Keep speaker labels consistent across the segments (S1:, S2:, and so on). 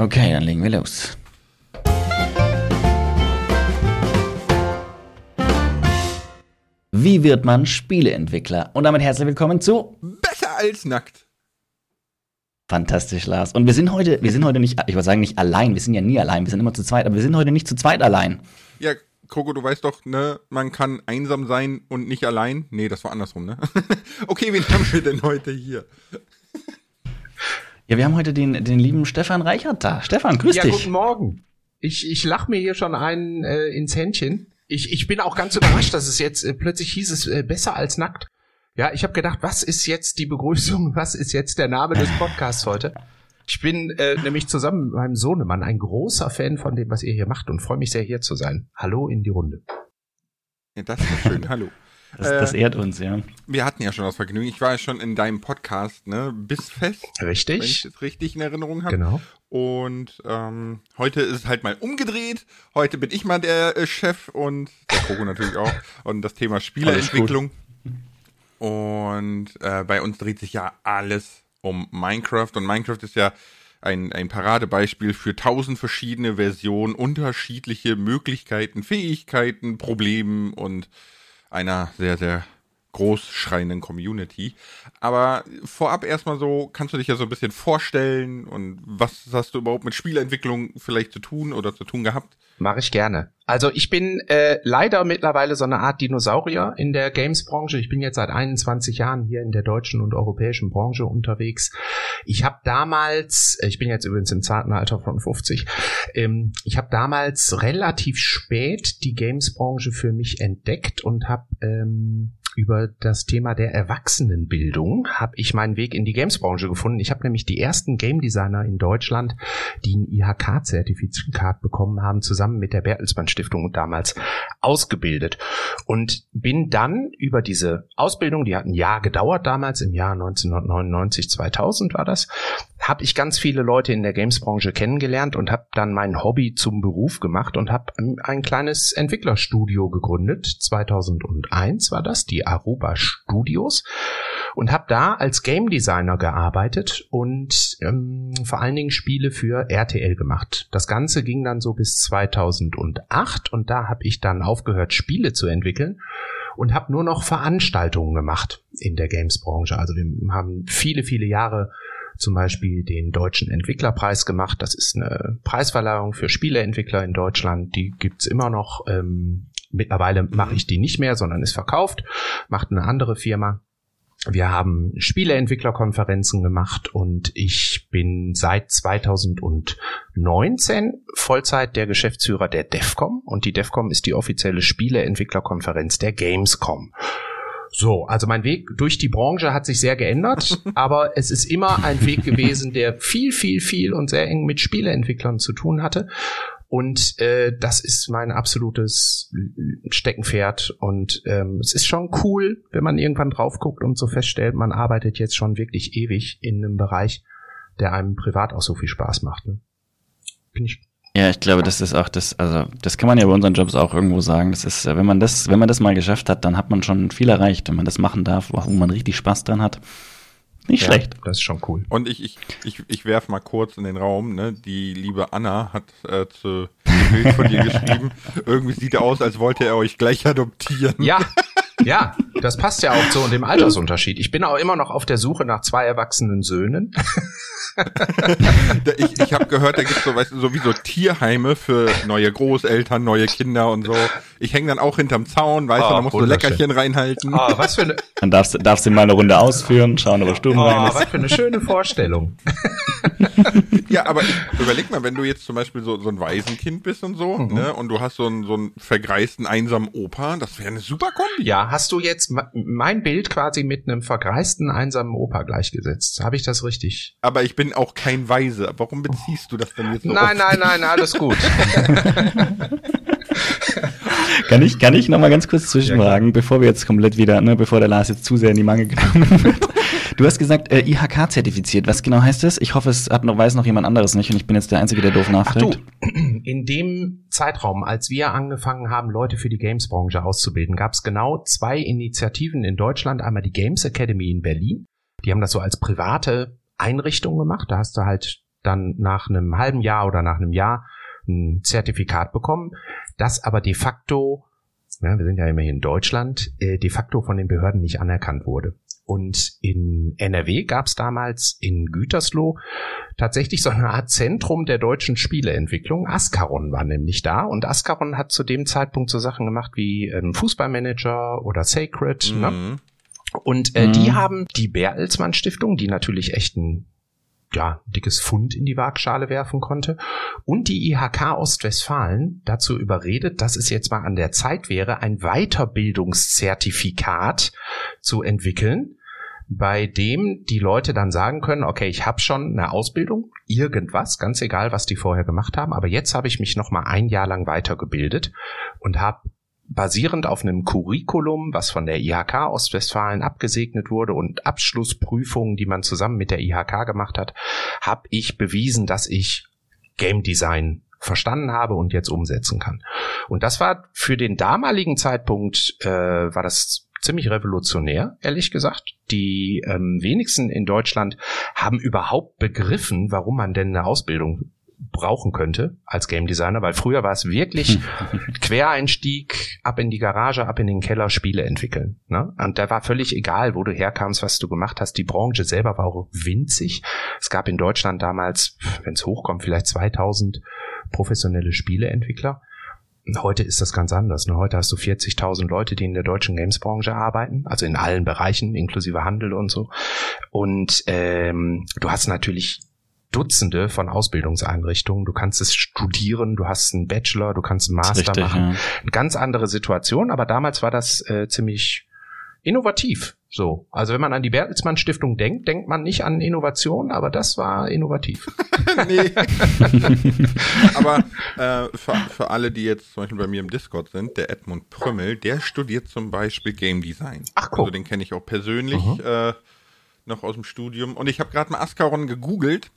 S1: Okay, dann legen wir los. Wie wird man Spieleentwickler? Und damit herzlich willkommen zu
S2: Besser als nackt.
S1: Fantastisch, Lars. Und wir sind heute, wir sind heute nicht, ich würde sagen nicht allein, wir sind ja nie allein, wir sind immer zu zweit, aber wir sind heute nicht zu zweit allein.
S2: Ja, Kroko, du weißt doch, ne, man kann einsam sein und nicht allein. Nee, das war andersrum, ne? okay, wen haben wir denn heute hier?
S1: Ja, wir haben heute den, den lieben Stefan Reichert da. Stefan, grüß
S3: ja,
S1: dich.
S3: guten Morgen. Ich, ich lach mir hier schon einen äh, ins Händchen. Ich, ich bin auch ganz überrascht, dass es jetzt äh, plötzlich hieß es äh, besser als nackt. Ja, ich habe gedacht, was ist jetzt die Begrüßung? Was ist jetzt der Name des Podcasts heute? Ich bin äh, nämlich zusammen mit meinem Sohnemann ein großer Fan von dem, was ihr hier macht und freue mich sehr, hier zu sein. Hallo in die Runde.
S2: Ja, das ist schön. Hallo.
S1: Das, das
S2: Äh,
S1: ehrt uns, ja.
S2: Wir hatten ja schon das Vergnügen. Ich war ja schon in deinem Podcast, ne? Bissfest, wenn ich
S3: Richtig?
S2: es richtig in Erinnerung habe.
S3: Genau.
S2: Und ähm, heute ist es halt mal umgedreht. Heute bin ich mal der äh, Chef und der Kroko natürlich auch. Und das Thema Spieleentwicklung. Und äh, bei uns dreht sich ja alles um Minecraft. Und Minecraft ist ja ein, ein Paradebeispiel für tausend verschiedene Versionen, unterschiedliche Möglichkeiten, Fähigkeiten, Problemen und einer sehr, sehr großschreienden Community. Aber vorab erstmal so, kannst du dich ja so ein bisschen vorstellen und was hast du überhaupt mit Spielentwicklung vielleicht zu tun oder zu tun gehabt?
S3: Mache ich gerne. Also ich bin äh, leider mittlerweile so eine Art Dinosaurier in der Games-Branche. Ich bin jetzt seit 21 Jahren hier in der deutschen und europäischen Branche unterwegs. Ich habe damals, äh, ich bin jetzt übrigens im zarten Alter von 50, ähm, ich habe damals relativ spät die Games-Branche für mich entdeckt und habe ähm, über das Thema der Erwachsenenbildung habe ich meinen Weg in die Games-Branche gefunden. Ich habe nämlich die ersten Game Designer in Deutschland, die ein IHK-Zertifikat bekommen haben, zusammen mit der Bertelsmann Stiftung damals ausgebildet und bin dann über diese Ausbildung, die hat ein Jahr gedauert damals, im Jahr 1999, 2000 war das, habe ich ganz viele Leute in der Games-Branche kennengelernt und habe dann mein Hobby zum Beruf gemacht und habe ein kleines Entwicklerstudio gegründet. 2001 war das, die Aruba Studios und habe da als Game Designer gearbeitet und ähm, vor allen Dingen Spiele für RTL gemacht. Das Ganze ging dann so bis 2008 und da habe ich dann aufgehört, Spiele zu entwickeln und habe nur noch Veranstaltungen gemacht in der Games-Branche. Also wir haben viele, viele Jahre zum Beispiel den Deutschen Entwicklerpreis gemacht. Das ist eine Preisverleihung für Spieleentwickler in Deutschland. Die gibt's immer noch. Ähm, mittlerweile mache ich die nicht mehr, sondern ist verkauft, macht eine andere Firma. Wir haben Spieleentwicklerkonferenzen gemacht und ich bin seit 2019 Vollzeit der Geschäftsführer der DEFCOM und die DEFCOM ist die offizielle Spieleentwicklerkonferenz der Gamescom. So, also mein Weg durch die Branche hat sich sehr geändert, aber es ist immer ein Weg gewesen, der viel, viel, viel und sehr eng mit Spieleentwicklern zu tun hatte. Und äh, das ist mein absolutes Steckenpferd. Und ähm, es ist schon cool, wenn man irgendwann drauf guckt und so feststellt, man arbeitet jetzt schon wirklich ewig in einem Bereich, der einem privat auch so viel Spaß macht. Ne? Bin ich
S1: Ja, ich glaube, das ist auch das, also das kann man ja bei unseren Jobs auch irgendwo sagen. Das ist, äh, wenn man das, wenn man das mal geschafft hat, dann hat man schon viel erreicht, wenn man das machen darf, wo man richtig Spaß dran hat. Nicht
S3: ja,
S1: schlecht.
S3: Das ist schon cool.
S2: Und ich, ich, ich, ich werf mal kurz in den Raum, ne? Die liebe Anna hat äh, zu dem Bild von dir geschrieben. Irgendwie sieht er aus, als wollte er euch gleich adoptieren.
S3: Ja, ja, das passt ja auch zu dem Altersunterschied. Ich bin auch immer noch auf der Suche nach zwei erwachsenen Söhnen.
S2: Ich ich habe gehört, da gibt's so, weißt du, sowieso Tierheime für neue Großeltern, neue Kinder und so. Ich hänge dann auch hinterm Zaun, weißt du,
S3: Ah,
S2: da musst du. Leckerchen reinhalten.
S3: Ah, was für eine,
S1: Dann darfst, du- darfst du mal eine Runde ausführen, schauen, ob er stumm rein
S3: ah,
S1: ist.
S3: was für eine schöne Vorstellung.
S2: Ja, aber ich, überleg mal, wenn du jetzt zum Beispiel so, so ein Waisenkind bist und so,
S3: Mhm.
S2: ne, und du hast so einen, so einen vergreisten, einsamen Opa, das wäre eine super Kombi.
S3: Ja, hast du jetzt mein Bild quasi mit einem vergreisten, einsamen Opa gleichgesetzt? Habe ich das richtig?
S2: Aber ich bin auch kein Weise. Warum beziehst du das denn jetzt so
S3: Nein, nein, nein, alles gut.
S1: Kann ich, kann ich noch mal ganz kurz zwischenfragen, bevor wir jetzt komplett wieder, ne, bevor der Lars jetzt zu sehr in die Mangel genommen wird. Du hast gesagt, äh, IHK zertifiziert. Was genau heißt das? Ich hoffe, es hat noch, weiß noch jemand anderes nicht und ich bin jetzt der Einzige, der doof
S3: Ach du,
S1: nachfragt.
S3: in dem Zeitraum, als wir angefangen haben, Leute für die Games-Branche auszubilden, gab es genau zwei Initiativen in Deutschland. Einmal die Games Academy in Berlin. Die haben das so als private Einrichtung gemacht. Da hast du halt dann nach einem halben Jahr oder nach einem Jahr ein Zertifikat bekommen, das aber de facto, ja, wir sind ja immerhin in Deutschland, äh, de facto von den Behörden nicht anerkannt wurde. Und in NRW gab es damals in Gütersloh tatsächlich so eine Art Zentrum der deutschen Spieleentwicklung. Ascaron war nämlich da und Ascaron hat zu dem Zeitpunkt so Sachen gemacht wie ähm, Fußballmanager oder Sacred. Ne? Mhm. Ne? Und äh, mhm. die haben die Bertelsmann Stiftung, die natürlich echt ein ja, dickes Fund in die Waagschale werfen konnte. Und die IHK Ostwestfalen dazu überredet, dass es jetzt mal an der Zeit wäre, ein Weiterbildungszertifikat zu entwickeln, bei dem die Leute dann sagen können, okay, ich habe schon eine Ausbildung, irgendwas, ganz egal, was die vorher gemacht haben, aber jetzt habe ich mich noch mal ein Jahr lang weitergebildet und habe basierend auf einem Curriculum, was von der IHK Ostwestfalen abgesegnet wurde und Abschlussprüfungen, die man zusammen mit der IHK gemacht hat, habe ich bewiesen, dass ich Game Design verstanden habe und jetzt umsetzen kann. Und das war für den damaligen Zeitpunkt äh, war das ziemlich revolutionär, ehrlich gesagt. Die ähm, wenigsten in Deutschland haben überhaupt begriffen, warum man denn eine Ausbildung brauchen könnte als Game Designer, weil früher war es wirklich Quereinstieg, ab in die Garage, ab in den Keller, Spiele entwickeln. Ne? Und da war völlig egal, wo du herkamst, was du gemacht hast. Die Branche selber war auch winzig. Es gab in Deutschland damals, wenn es hochkommt, vielleicht 2000 professionelle Spieleentwickler. Heute ist das ganz anders. Ne? Heute hast du 40.000 Leute, die in der deutschen Gamesbranche arbeiten, also in allen Bereichen, inklusive Handel und so. Und ähm, du hast natürlich Dutzende von Ausbildungseinrichtungen. Du kannst es studieren, du hast einen Bachelor, du kannst einen Master richtig, machen. Ja. Eine ganz andere Situation, aber damals war das äh, ziemlich innovativ. So, also wenn man an die Bertelsmann Stiftung denkt, denkt man nicht an Innovation, aber das war innovativ. nee.
S2: aber äh, für, für alle, die jetzt zum Beispiel bei mir im Discord sind, der Edmund Prümmel, der studiert zum Beispiel Game Design. Ach cool. Also den kenne ich auch persönlich mhm. äh, noch aus dem Studium. Und ich habe gerade mal Ascaron gegoogelt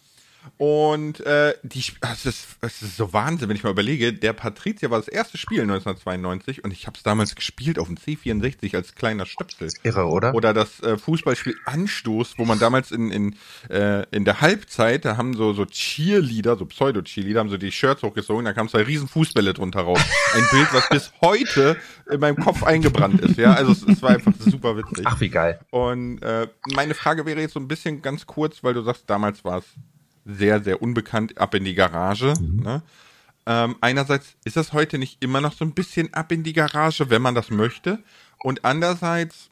S2: und äh, die, das ist, das ist so Wahnsinn, wenn ich mal überlege. Der Patricia war das erste Spiel 1992 und ich habe es damals gespielt auf dem C64 als kleiner Stöpsel.
S3: Irre, oder?
S2: Oder das äh, Fußballspiel Anstoß, wo man damals in, in, äh, in der Halbzeit, da haben so, so Cheerleader, so Pseudo-Cheerleader, haben so die Shirts hochgezogen, da kamen zwei riesen Fußbälle drunter raus. Ein Bild, was bis heute in meinem Kopf eingebrannt ist, ja. Also es, es war einfach super witzig.
S3: Ach, wie geil.
S2: Und äh, meine Frage wäre jetzt so ein bisschen ganz kurz, weil du sagst, damals war es sehr, sehr unbekannt ab in die Garage. Mhm. Ne? Ähm, einerseits ist das heute nicht immer noch so ein bisschen ab in die Garage, wenn man das möchte. Und andererseits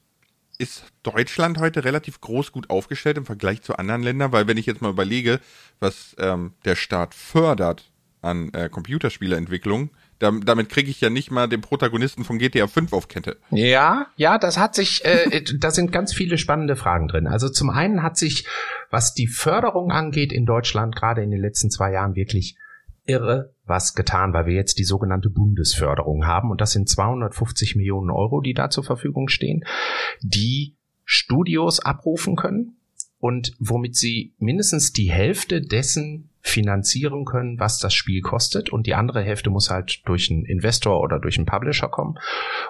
S2: ist Deutschland heute relativ groß gut aufgestellt im Vergleich zu anderen Ländern, weil wenn ich jetzt mal überlege, was ähm, der Staat fördert an äh, Computerspieleentwicklung, damit kriege ich ja nicht mal den Protagonisten von GTA 5 auf Kette.
S3: Ja, ja, das hat sich, äh, da sind ganz viele spannende Fragen drin. Also zum einen hat sich, was die Förderung angeht in Deutschland, gerade in den letzten zwei Jahren wirklich irre was getan, weil wir jetzt die sogenannte Bundesförderung haben und das sind 250 Millionen Euro, die da zur Verfügung stehen, die Studios abrufen können und womit sie mindestens die Hälfte dessen finanzieren können, was das Spiel kostet und die andere Hälfte muss halt durch einen Investor oder durch einen Publisher kommen.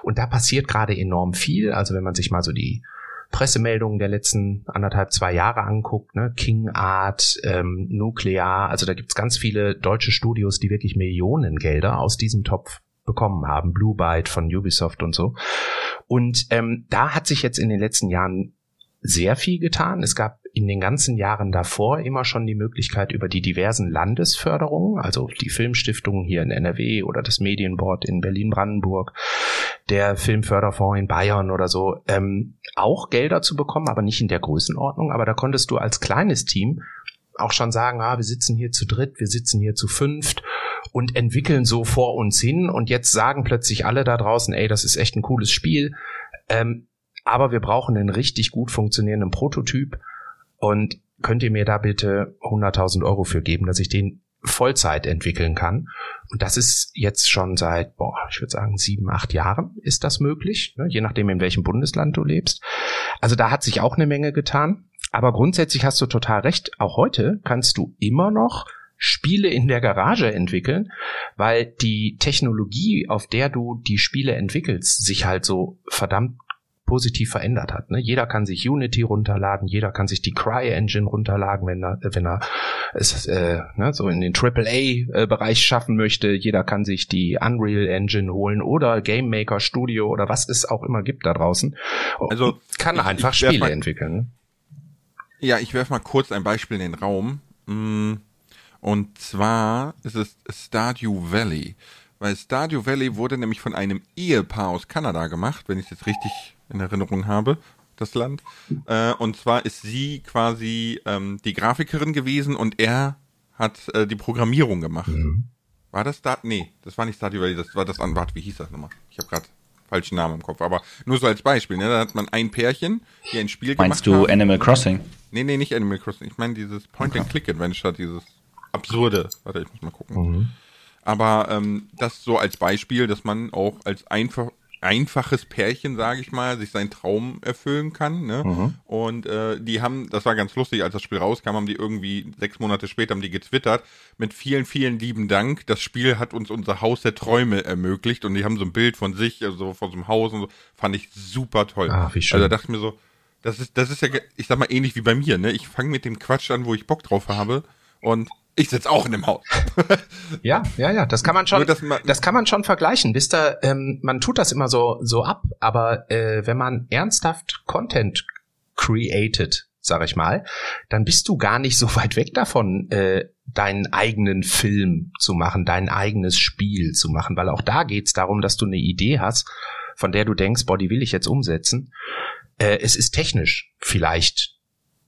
S3: Und da passiert gerade enorm viel. Also wenn man sich mal so die Pressemeldungen der letzten anderthalb, zwei Jahre anguckt, ne? King Art, ähm, Nuclear, also da gibt's ganz viele deutsche Studios, die wirklich Millionen Gelder aus diesem Topf bekommen haben, Blue Byte von Ubisoft und so. Und ähm, da hat sich jetzt in den letzten Jahren sehr viel getan. Es gab in den ganzen Jahren davor immer schon die Möglichkeit über die diversen Landesförderungen, also die Filmstiftung hier in NRW oder das Medienboard in Berlin-Brandenburg, der Filmförderfonds in Bayern oder so, ähm, auch Gelder zu bekommen, aber nicht in der Größenordnung. Aber da konntest du als kleines Team auch schon sagen, ah, wir sitzen hier zu dritt, wir sitzen hier zu fünft und entwickeln so vor uns hin und jetzt sagen plötzlich alle da draußen, ey, das ist echt ein cooles Spiel. Ähm, aber wir brauchen einen richtig gut funktionierenden Prototyp und könnt ihr mir da bitte 100.000 Euro für geben, dass ich den Vollzeit entwickeln kann. Und das ist jetzt schon seit, boah, ich würde sagen, sieben, acht Jahren ist das möglich, ne? je nachdem, in welchem Bundesland du lebst. Also da hat sich auch eine Menge getan. Aber grundsätzlich hast du total recht. Auch heute kannst du immer noch Spiele in der Garage entwickeln, weil die Technologie, auf der du die Spiele entwickelst, sich halt so verdammt positiv verändert hat. Ne? Jeder kann sich Unity runterladen, jeder kann sich die Cry-Engine runterladen, wenn er, wenn er es äh, ne, so in den AAA-Bereich schaffen möchte. Jeder kann sich die Unreal Engine holen oder Game Maker Studio oder was es auch immer gibt da draußen.
S2: Also
S3: kann
S2: ich,
S3: einfach
S2: ich
S3: Spiele
S2: mal,
S3: entwickeln. Ne?
S2: Ja, ich werfe mal kurz ein Beispiel in den Raum. Mm, und zwar ist es Stardew Valley. Weil Stardew Valley wurde nämlich von einem Ehepaar aus Kanada gemacht, wenn ich es jetzt richtig in Erinnerung habe, das Land. Äh, und zwar ist sie quasi ähm, die Grafikerin gewesen und er hat äh, die Programmierung gemacht. Mhm. War das da? Nee, das war nicht Stardew Valley, das war das an. Warte, wie hieß das nochmal? Ich habe gerade falschen Namen im Kopf. Aber nur so als Beispiel, ne? Da hat man ein Pärchen, die ein Spiel
S1: Meinst gemacht Meinst du. Animal Crossing?
S2: Nee, nee, nicht Animal Crossing. Ich meine dieses Point-and-Click-Adventure, dieses absurde. Warte, ich muss mal gucken. Mhm. Aber ähm, das so als Beispiel, dass man auch als einfach einfaches Pärchen, sage ich mal, sich seinen Traum erfüllen kann. Ne? Mhm. Und äh, die haben, das war ganz lustig, als das Spiel rauskam, haben die irgendwie sechs Monate später haben die getwittert mit vielen, vielen lieben Dank. Das Spiel hat uns unser Haus der Träume ermöglicht und die haben so ein Bild von sich, also von so einem Haus und so, fand ich super toll.
S3: Ah, wie schön.
S2: Also da dachte ich mir so, das ist, das ist ja, ich sag mal, ähnlich wie bei mir, ne? Ich fange mit dem Quatsch an, wo ich Bock drauf habe und ich sitze auch in dem Haus.
S3: ja, ja, ja, das kann man schon, man, das kann man schon vergleichen. Wisst ihr, ähm, man tut das immer so, so ab, aber äh, wenn man ernsthaft Content created, sag ich mal, dann bist du gar nicht so weit weg davon, äh, deinen eigenen Film zu machen, dein eigenes Spiel zu machen, weil auch da geht's darum, dass du eine Idee hast, von der du denkst, boah, die will ich jetzt umsetzen. Äh, es ist technisch vielleicht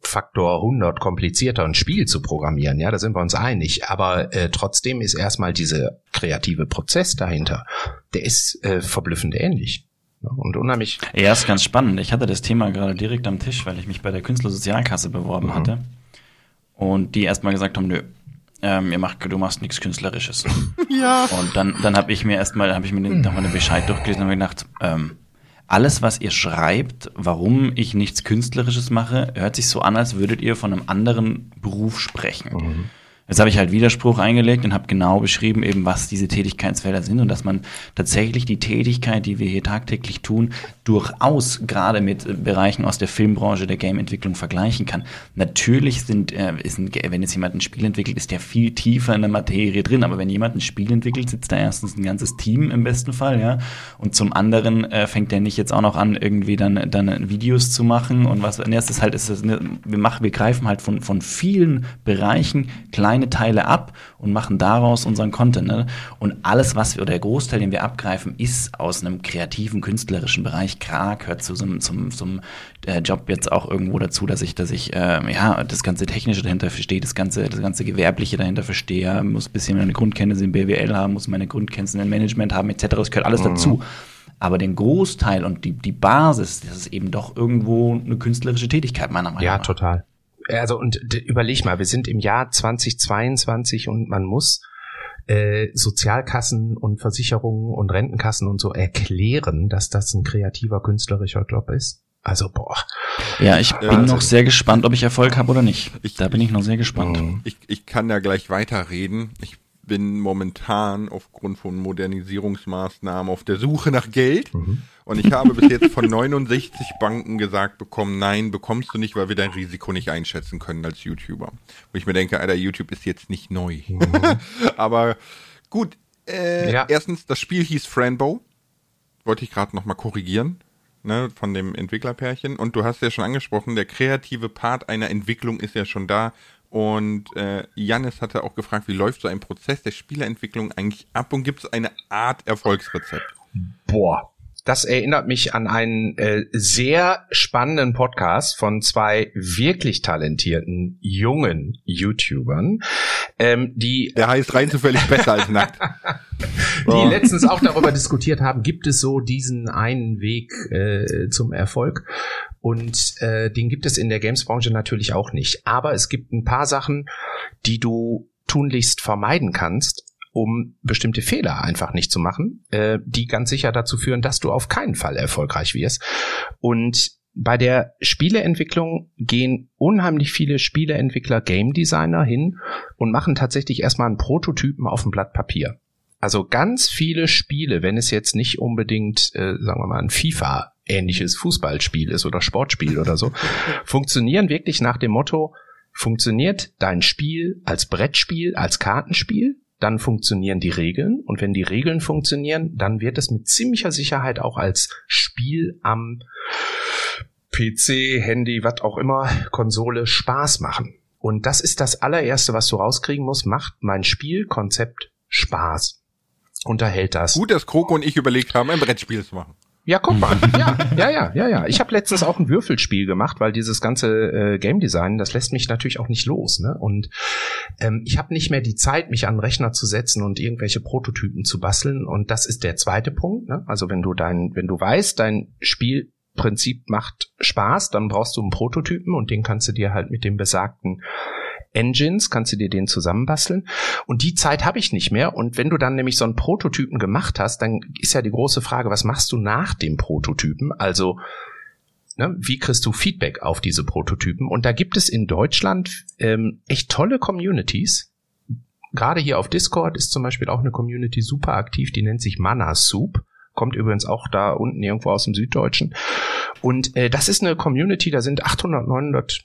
S3: Faktor 100 komplizierter ein Spiel zu programmieren, ja, da sind wir uns einig, aber äh, trotzdem ist erstmal dieser kreative Prozess dahinter, der ist äh, verblüffend ähnlich. Und unheimlich.
S1: Ja, ist ganz spannend. Ich hatte das Thema gerade direkt am Tisch, weil ich mich bei der Künstlersozialkasse beworben mhm. hatte. Und die erstmal gesagt haben, nö, ähm, ihr macht, du machst nichts Künstlerisches.
S2: ja.
S1: Und dann, dann habe ich mir erstmal, habe ich mir nochmal den Bescheid durchgelesen und mir gedacht, ähm, alles, was ihr schreibt, warum ich nichts Künstlerisches mache, hört sich so an, als würdet ihr von einem anderen Beruf sprechen. Mhm. Jetzt habe ich halt Widerspruch eingelegt und habe genau beschrieben, eben was diese Tätigkeitsfelder sind und dass man tatsächlich die Tätigkeit, die wir hier tagtäglich tun, durchaus gerade mit Bereichen aus der Filmbranche, der Gameentwicklung vergleichen kann. Natürlich sind, äh, ist ein, wenn jetzt jemand ein Spiel entwickelt, ist der viel tiefer in der Materie drin, aber wenn jemand ein Spiel entwickelt, sitzt da erstens ein ganzes Team im besten Fall, ja, und zum anderen äh, fängt der nicht jetzt auch noch an, irgendwie dann, dann Videos zu machen und was, nee, es ist halt, ist das, wir machen, wir greifen halt von, von vielen Bereichen klein kleine Teile ab und machen daraus unseren Content. Ne? Und alles, was wir, oder der Großteil, den wir abgreifen, ist aus einem kreativen, künstlerischen Bereich. Klar gehört zu so einem, zum, zum äh, Job jetzt auch irgendwo dazu, dass ich, dass ich äh, ja das ganze Technische dahinter verstehe, das ganze, das ganze Gewerbliche dahinter verstehe, muss ein bisschen meine Grundkenntnisse in BWL haben, muss meine Grundkenntnisse in Management haben, etc. Das gehört alles mhm. dazu. Aber den Großteil und die, die Basis, das ist eben doch irgendwo eine künstlerische Tätigkeit, meiner Meinung
S3: nach. Ja, total also und überleg mal, wir sind im Jahr 2022 und man muss äh, Sozialkassen und Versicherungen und Rentenkassen und so erklären, dass das ein kreativer künstlerischer Job ist. Also boah.
S1: Ja, ich bin also, noch sehr gespannt, ob ich Erfolg habe oder nicht. Ich, da bin ich noch sehr gespannt.
S2: Ich, ich kann da gleich weiterreden. Ich bin momentan aufgrund von Modernisierungsmaßnahmen auf der Suche nach Geld. Mhm. Und ich habe bis jetzt von 69 Banken gesagt bekommen, nein, bekommst du nicht, weil wir dein Risiko nicht einschätzen können als YouTuber. Wo ich mir denke, Alter, YouTube ist jetzt nicht neu. Mhm. Aber gut, äh, ja. erstens, das Spiel hieß Franbo. Wollte ich gerade nochmal korrigieren. Ne, von dem Entwicklerpärchen. Und du hast ja schon angesprochen, der kreative Part einer Entwicklung ist ja schon da. Und äh, Jannis hatte auch gefragt, wie läuft so ein Prozess der Spielerentwicklung eigentlich ab und gibt es eine Art Erfolgsrezept?
S3: Boah, das erinnert mich an einen äh, sehr spannenden Podcast von zwei wirklich talentierten jungen YouTubern, ähm, die
S2: der heißt rein zufällig besser als nackt,
S3: die letztens auch darüber diskutiert haben, gibt es so diesen einen Weg äh, zum Erfolg? Und äh, den gibt es in der Gamesbranche natürlich auch nicht. Aber es gibt ein paar Sachen, die du tunlichst vermeiden kannst, um bestimmte Fehler einfach nicht zu machen, äh, die ganz sicher dazu führen, dass du auf keinen Fall erfolgreich wirst. Und bei der Spieleentwicklung gehen unheimlich viele Spieleentwickler, Game Designer hin und machen tatsächlich erstmal einen Prototypen auf dem Blatt Papier. Also ganz viele Spiele, wenn es jetzt nicht unbedingt, äh, sagen wir mal, ein FIFA ähnliches Fußballspiel ist oder Sportspiel oder so, funktionieren wirklich nach dem Motto, funktioniert dein Spiel als Brettspiel, als Kartenspiel, dann funktionieren die Regeln und wenn die Regeln funktionieren, dann wird es mit ziemlicher Sicherheit auch als Spiel am PC, Handy, was auch immer, Konsole Spaß machen. Und das ist das allererste, was du rauskriegen musst. Macht mein Spielkonzept Spaß? Unterhält das?
S2: Gut, dass Kroko und ich überlegt haben, ein Brettspiel zu machen.
S3: Ja, guck mal. Ja, ja, ja, ja, ja. Ich habe letztens auch ein Würfelspiel gemacht, weil dieses ganze äh, Game Design, das lässt mich natürlich auch nicht los. Ne? Und ähm, ich habe nicht mehr die Zeit, mich an den Rechner zu setzen und irgendwelche Prototypen zu basteln. Und das ist der zweite Punkt. Ne? Also wenn du dein, wenn du weißt, dein Spielprinzip macht Spaß, dann brauchst du einen Prototypen und den kannst du dir halt mit dem besagten Engines, kannst du dir den zusammenbasteln. Und die Zeit habe ich nicht mehr. Und wenn du dann nämlich so einen Prototypen gemacht hast, dann ist ja die große Frage, was machst du nach dem Prototypen? Also, ne, wie kriegst du Feedback auf diese Prototypen? Und da gibt es in Deutschland ähm, echt tolle Communities. Gerade hier auf Discord ist zum Beispiel auch eine Community super aktiv, die nennt sich Mana Soup kommt übrigens auch da unten irgendwo aus dem Süddeutschen. Und äh, das ist eine Community, da sind 800, 900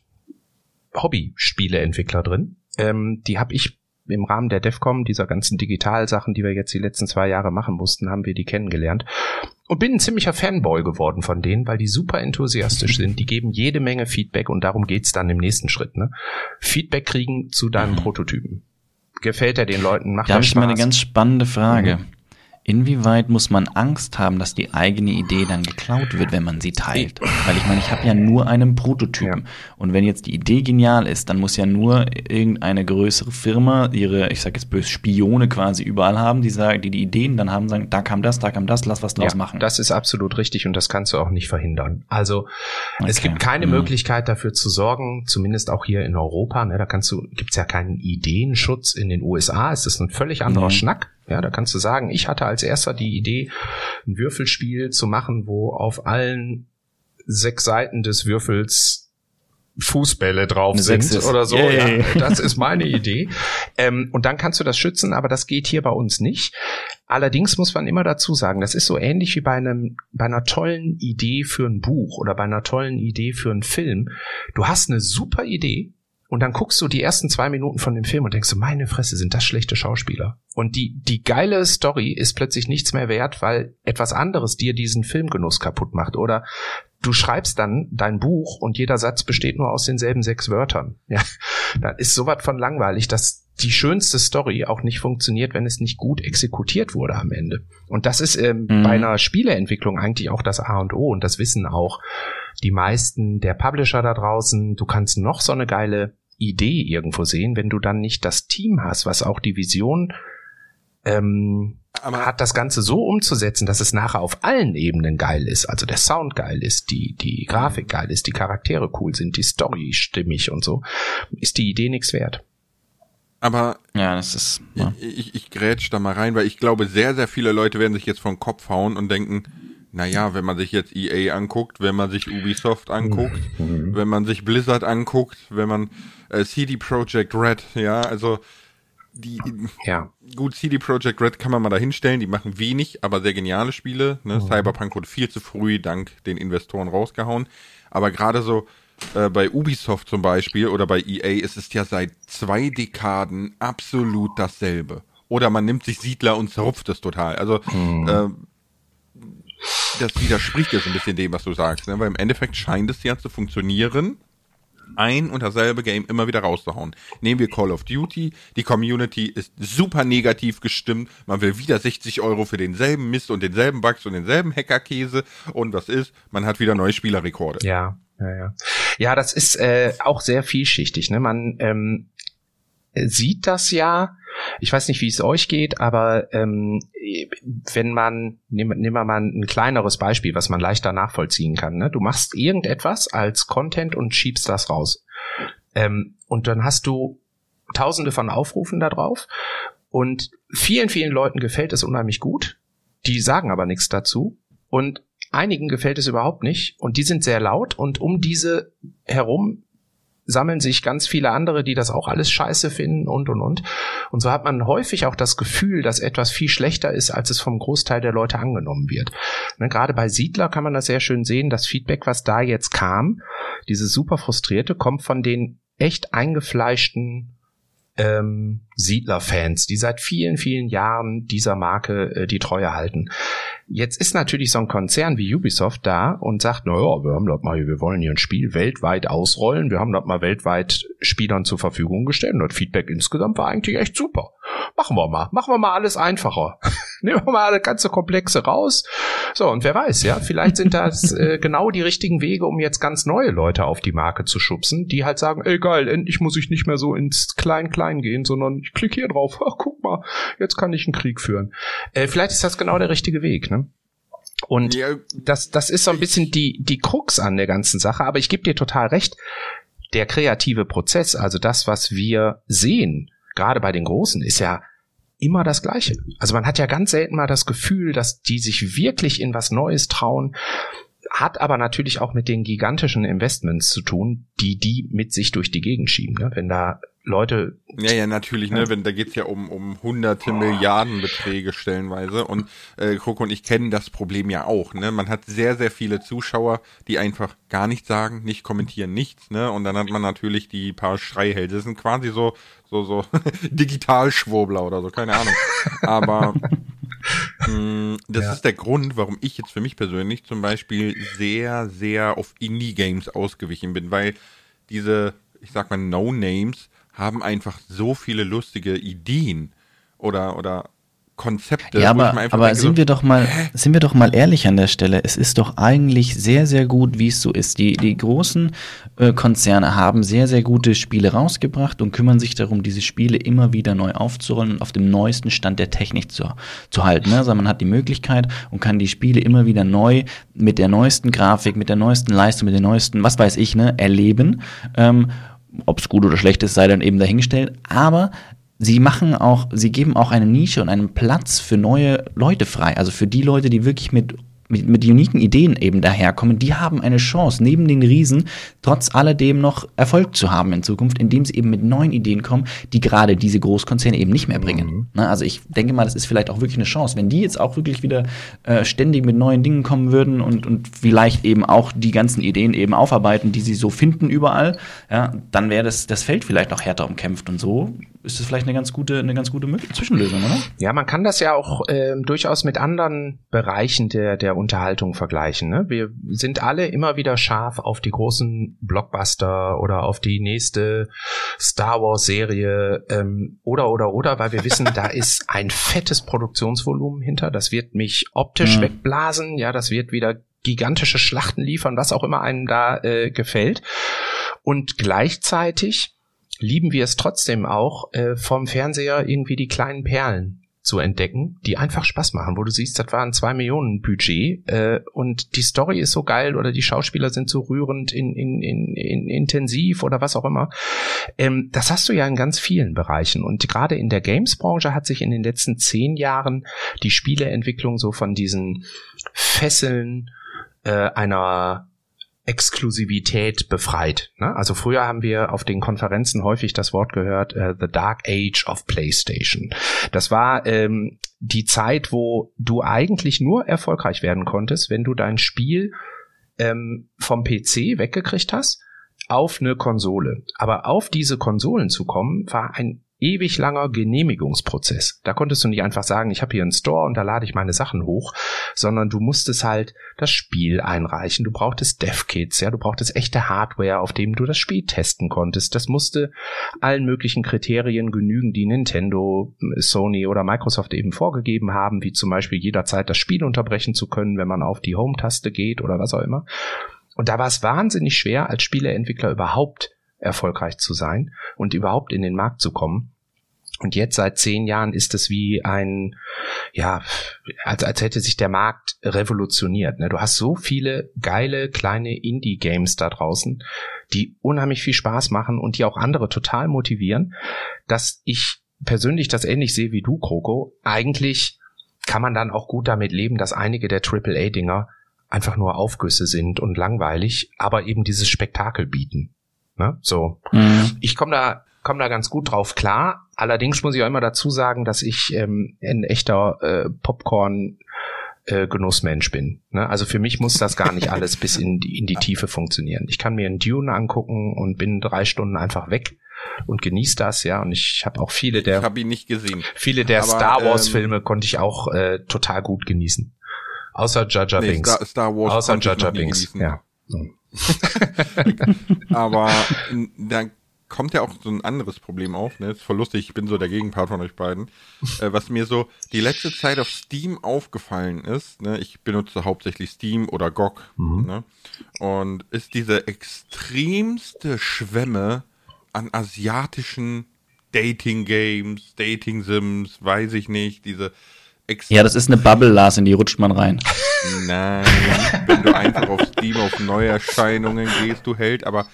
S3: Hobby-Spieleentwickler drin. Ähm, die habe ich im Rahmen der DEFCOM, dieser ganzen Digitalsachen, die wir jetzt die letzten zwei Jahre machen mussten, haben wir die kennengelernt. Und bin ein ziemlicher Fanboy geworden von denen, weil die super enthusiastisch sind. Die geben jede Menge Feedback und darum geht's dann im nächsten Schritt. Ne? Feedback kriegen zu deinem mhm. Prototypen. Gefällt er den Leuten?
S1: Macht da habe ich mal eine ganz spannende Frage. Mhm. Inwieweit muss man Angst haben, dass die eigene Idee dann geklaut wird, wenn man sie teilt? Weil ich meine, ich habe ja nur einen Prototypen. Ja. Und wenn jetzt die Idee genial ist, dann muss ja nur irgendeine größere Firma ihre, ich sag jetzt böse, Spione quasi überall haben, die sagen, die die Ideen dann haben, sagen, da kam das, da kam das, lass was draus ja, machen.
S3: Das ist absolut richtig und das kannst du auch nicht verhindern. Also okay. es gibt keine mhm. Möglichkeit dafür zu sorgen, zumindest auch hier in Europa, ne, da kannst du, gibt's ja keinen Ideenschutz. In den USA ist das ein völlig anderer mhm. Schnack. Ja, da kannst du sagen, ich hatte als erster die Idee, ein Würfelspiel zu machen, wo auf allen sechs Seiten des Würfels Fußbälle drauf sind oder so. Ja, das ist meine Idee. Ähm, und dann kannst du das schützen, aber das geht hier bei uns nicht. Allerdings muss man immer dazu sagen, das ist so ähnlich wie bei einem, bei einer tollen Idee für ein Buch oder bei einer tollen Idee für einen Film. Du hast eine super Idee, und dann guckst du die ersten zwei Minuten von dem Film und denkst du, meine Fresse, sind das schlechte Schauspieler. Und die, die geile Story ist plötzlich nichts mehr wert, weil etwas anderes dir diesen Filmgenuss kaputt macht. Oder du schreibst dann dein Buch und jeder Satz besteht nur aus denselben sechs Wörtern. Ja, da ist sowas von langweilig, dass die schönste Story auch nicht funktioniert, wenn es nicht gut exekutiert wurde am Ende. Und das ist ähm, mhm. bei einer Spieleentwicklung eigentlich auch das A und O und das wissen auch die meisten der Publisher da draußen. Du kannst noch so eine geile Idee irgendwo sehen, wenn du dann nicht das Team hast, was auch die Vision ähm, aber hat das Ganze so umzusetzen, dass es nachher auf allen Ebenen geil ist. Also der Sound geil ist, die, die Grafik geil ist, die Charaktere cool sind, die Story stimmig und so, ist die Idee nichts wert.
S2: Aber ja, das ist. Ja. Ich, ich, ich grätsch da mal rein, weil ich glaube, sehr, sehr viele Leute werden sich jetzt vom Kopf hauen und denken, naja, wenn man sich jetzt EA anguckt, wenn man sich Ubisoft anguckt, mhm. wenn man sich Blizzard anguckt, wenn man äh, CD Projekt Red, ja, also die ja. gut CD Projekt Red kann man mal dahinstellen, die machen wenig, aber sehr geniale Spiele. Ne? Mhm. Cyberpunk wurde viel zu früh dank den Investoren rausgehauen, aber gerade so äh, bei Ubisoft zum Beispiel oder bei EA ist es ja seit zwei Dekaden absolut dasselbe. Oder man nimmt sich Siedler und zerrupft es total. Also mhm. äh, das widerspricht jetzt ein bisschen dem, was du sagst, ne? weil im Endeffekt scheint es ja zu funktionieren, ein und dasselbe Game immer wieder rauszuhauen. Nehmen wir Call of Duty, die Community ist super negativ gestimmt, man will wieder 60 Euro für denselben Mist und denselben Bugs und denselben Hackerkäse und was ist, man hat wieder neue Spielerrekorde.
S3: Ja, ja, ja. Ja, das ist äh, auch sehr vielschichtig. Ne? Man ähm, sieht das ja, ich weiß nicht, wie es euch geht, aber ähm, wenn man, nehmen nehm wir mal ein kleineres Beispiel, was man leichter nachvollziehen kann. Ne? Du machst irgendetwas als Content und schiebst das raus. Ähm, und dann hast du tausende von Aufrufen da drauf und vielen, vielen Leuten gefällt es unheimlich gut. Die sagen aber nichts dazu. Und einigen gefällt es überhaupt nicht und die sind sehr laut und um diese herum sammeln sich ganz viele andere, die das auch alles scheiße finden und und und. Und so hat man häufig auch das Gefühl, dass etwas viel schlechter ist, als es vom Großteil der Leute angenommen wird. Ne, gerade bei Siedler kann man das sehr schön sehen. Das Feedback, was da jetzt kam, dieses super frustrierte, kommt von den echt eingefleischten ähm, Siedler-Fans, die seit vielen, vielen Jahren dieser Marke äh, die Treue halten. Jetzt ist natürlich so ein Konzern wie Ubisoft da und sagt, na ja, wir haben das mal, wir wollen hier ein Spiel weltweit ausrollen, wir haben das mal weltweit Spielern zur Verfügung gestellt und das Feedback insgesamt war eigentlich echt super. Machen wir mal, machen wir mal alles einfacher. Nehmen wir mal das ganze Komplexe raus. So, und wer weiß, ja, vielleicht sind das äh, genau die richtigen Wege, um jetzt ganz neue Leute auf die Marke zu schubsen, die halt sagen, ey geil, endlich muss ich nicht mehr so ins Klein-Klein gehen, sondern ich klicke hier drauf, ach guck mal, jetzt kann ich einen Krieg führen. Äh, vielleicht ist das genau der richtige Weg, ne? Und ja. das, das ist so ein bisschen die, die Krux an der ganzen Sache, aber ich gebe dir total recht, der kreative Prozess, also das, was wir sehen, gerade bei den Großen, ist ja immer das Gleiche. Also man hat ja ganz selten mal das Gefühl, dass die sich wirklich in was Neues trauen, hat aber natürlich auch mit den gigantischen Investments zu tun, die die mit sich durch die Gegend schieben. Ne? Wenn da Leute.
S2: Ja, ja, natürlich, ne? Wenn da geht's ja um, um hunderte oh. Milliarden Beträge stellenweise. Und äh, Coco und ich kennen das Problem ja auch, ne? Man hat sehr, sehr viele Zuschauer, die einfach gar nichts sagen, nicht kommentieren, nichts, ne? Und dann hat man natürlich die paar Schreihälse. Das sind quasi so, so, so Digitalschwurbler oder so, keine Ahnung. Aber mh, mm, das ja. ist der Grund, warum ich jetzt für mich persönlich zum Beispiel sehr, sehr auf Indie-Games ausgewichen bin, weil diese, ich sag mal, No-Names haben einfach so viele lustige Ideen oder, oder Konzepte.
S1: Ja, aber, aber sind so, wir doch mal, hä? sind wir doch mal ehrlich an der Stelle. Es ist doch eigentlich sehr, sehr gut, wie es so ist. Die, die großen äh, Konzerne haben sehr, sehr gute Spiele rausgebracht und kümmern sich darum, diese Spiele immer wieder neu aufzurollen und auf dem neuesten Stand der Technik zu, zu halten. Ne? Also man hat die Möglichkeit und kann die Spiele immer wieder neu mit der neuesten Grafik, mit der neuesten Leistung, mit den neuesten, was weiß ich, ne, erleben. Ähm, ob es gut oder schlecht ist, sei dann eben dahingestellt. Aber sie machen auch, sie geben auch eine Nische und einen Platz für neue Leute frei. Also für die Leute, die wirklich mit mit, mit uniken Ideen eben daherkommen, die haben eine Chance, neben den Riesen trotz alledem noch Erfolg zu haben in Zukunft, indem sie eben mit neuen Ideen kommen, die gerade diese Großkonzerne eben nicht mehr bringen. Mhm. Na, also ich denke mal, das ist vielleicht auch wirklich eine Chance. Wenn die jetzt auch wirklich wieder äh, ständig mit neuen Dingen kommen würden und, und vielleicht eben auch die ganzen Ideen eben aufarbeiten, die sie so finden überall, ja, dann wäre das, das Feld vielleicht auch härter umkämpft und so ist das vielleicht eine ganz gute, eine ganz gute Zwischenlösung, oder?
S3: Ja, man kann das ja auch äh, durchaus mit anderen Bereichen der, der Unterhaltung vergleichen. Ne? Wir sind alle immer wieder scharf auf die großen Blockbuster oder auf die nächste Star Wars Serie ähm, oder oder oder, weil wir wissen, da ist ein fettes Produktionsvolumen hinter. Das wird mich optisch mhm. wegblasen. Ja, das wird wieder gigantische Schlachten liefern, was auch immer einem da äh, gefällt. Und gleichzeitig lieben wir es trotzdem auch, äh, vom Fernseher irgendwie die kleinen Perlen zu entdecken, die einfach Spaß machen, wo du siehst, das war ein zwei Millionen Budget äh, und die Story ist so geil oder die Schauspieler sind so rührend in, in, in, in intensiv oder was auch immer. Ähm, das hast du ja in ganz vielen Bereichen und gerade in der Games-Branche hat sich in den letzten zehn Jahren die Spieleentwicklung so von diesen Fesseln äh, einer Exklusivität befreit. Ne? Also früher haben wir auf den Konferenzen häufig das Wort gehört, äh, The Dark Age of PlayStation. Das war ähm, die Zeit, wo du eigentlich nur erfolgreich werden konntest, wenn du dein Spiel ähm, vom PC weggekriegt hast auf eine Konsole. Aber auf diese Konsolen zu kommen, war ein ewig langer Genehmigungsprozess. Da konntest du nicht einfach sagen, ich habe hier einen Store und da lade ich meine Sachen hoch, sondern du musstest halt das Spiel einreichen. Du brauchtest Dev-Kits, ja, du brauchtest echte Hardware, auf dem du das Spiel testen konntest. Das musste allen möglichen Kriterien genügen, die Nintendo, Sony oder Microsoft eben vorgegeben haben, wie zum Beispiel jederzeit das Spiel unterbrechen zu können, wenn man auf die Home-Taste geht oder was auch immer. Und da war es wahnsinnig schwer, als Spieleentwickler überhaupt erfolgreich zu sein und überhaupt in den Markt zu kommen. Und jetzt seit zehn Jahren ist es wie ein, ja, als, als hätte sich der Markt revolutioniert. Ne? Du hast so viele geile kleine Indie-Games da draußen, die unheimlich viel Spaß machen und die auch andere total motivieren, dass ich persönlich das ähnlich sehe wie du, Kroko. Eigentlich kann man dann auch gut damit leben, dass einige der AAA-Dinger einfach nur Aufgüsse sind und langweilig, aber eben dieses Spektakel bieten. Ne? So. Mhm. Ich komme da komme da ganz gut drauf klar. Allerdings muss ich auch immer dazu sagen, dass ich ähm, ein echter äh, Popcorn äh, Genussmensch bin. Ne? Also für mich muss das gar nicht alles bis in die, in die Tiefe funktionieren. Ich kann mir einen Dune angucken und bin drei Stunden einfach weg und genieße das, ja. Und ich habe auch viele der.
S2: Ich habe ihn nicht gesehen.
S3: Viele der Aber, Star Wars Filme ähm, konnte ich auch äh, total gut genießen. Außer Jaja nee, Binks.
S2: Star, Star Wars.
S3: Außer Jaja Binks. Ja.
S2: Aber da kommt ja auch so ein anderes Problem auf, ne? Ist voll lustig, ich bin so der Gegenpart von euch beiden. äh, was mir so die letzte Zeit auf Steam aufgefallen ist, ne? Ich benutze hauptsächlich Steam oder GOG, mhm. ne? Und ist diese extremste Schwemme an asiatischen Dating Games, Dating Sims, weiß ich nicht, diese
S1: ja, das ist eine Bubble, Lars, in die rutscht man rein.
S2: Nein, wenn du einfach auf Steam auf Neuerscheinungen gehst, du Held, aber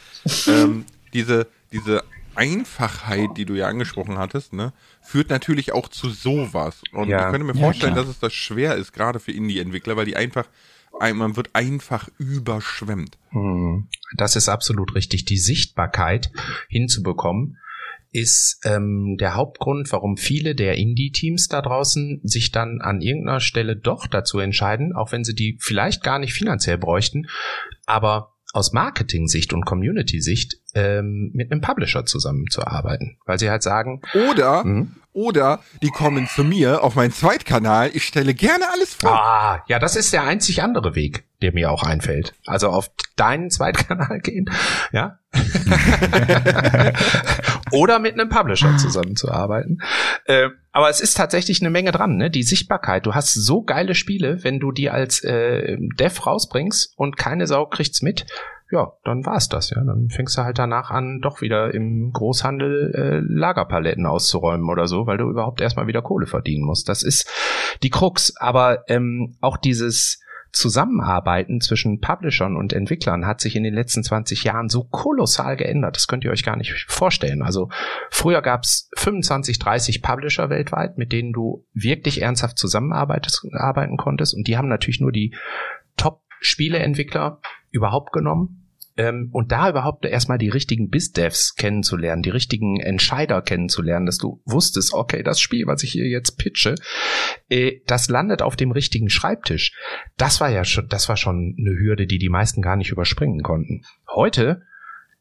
S2: ähm, diese, diese Einfachheit, die du ja angesprochen hattest, ne, führt natürlich auch zu sowas. Und ja. ich könnte mir vorstellen, ja, dass es das schwer ist, gerade für Indie-Entwickler, weil die einfach, man wird einfach überschwemmt.
S3: Hm. Das ist absolut richtig. Die Sichtbarkeit hinzubekommen, ist ähm, der Hauptgrund, warum viele der Indie-Teams da draußen sich dann an irgendeiner Stelle doch dazu entscheiden, auch wenn sie die vielleicht gar nicht finanziell bräuchten, aber aus Marketing-Sicht und Community-Sicht ähm, mit einem Publisher zusammenzuarbeiten, weil sie halt sagen.
S2: Oder, mh, oder die kommen zu mir auf meinen Zweitkanal. Ich stelle gerne alles vor.
S3: Ah, ja, das ist der einzig andere Weg, der mir auch einfällt. Also auf deinen Zweitkanal gehen, ja. oder mit einem Publisher zusammenzuarbeiten. Äh, aber es ist tatsächlich eine Menge dran, ne? Die Sichtbarkeit. Du hast so geile Spiele, wenn du die als äh, Dev rausbringst und keine Sau kriegt's mit. Ja, dann war's das, ja. Dann fängst du halt danach an, doch wieder im Großhandel äh, Lagerpaletten auszuräumen oder so, weil du überhaupt erstmal wieder Kohle verdienen musst. Das ist die Krux. Aber ähm, auch dieses Zusammenarbeiten zwischen Publishern und Entwicklern hat sich in den letzten 20 Jahren so kolossal geändert. Das könnt ihr euch gar nicht vorstellen. Also früher gab es 25, 30 Publisher weltweit, mit denen du wirklich ernsthaft zusammenarbeiten konntest. Und die haben natürlich nur die Top-Spieleentwickler überhaupt genommen ähm, und da überhaupt erstmal die richtigen BizDevs kennenzulernen, die richtigen Entscheider kennenzulernen, dass du wusstest, okay, das Spiel, was ich hier jetzt pitche, äh, das landet auf dem richtigen Schreibtisch. Das war ja schon, das war schon eine Hürde, die die meisten gar nicht überspringen konnten. Heute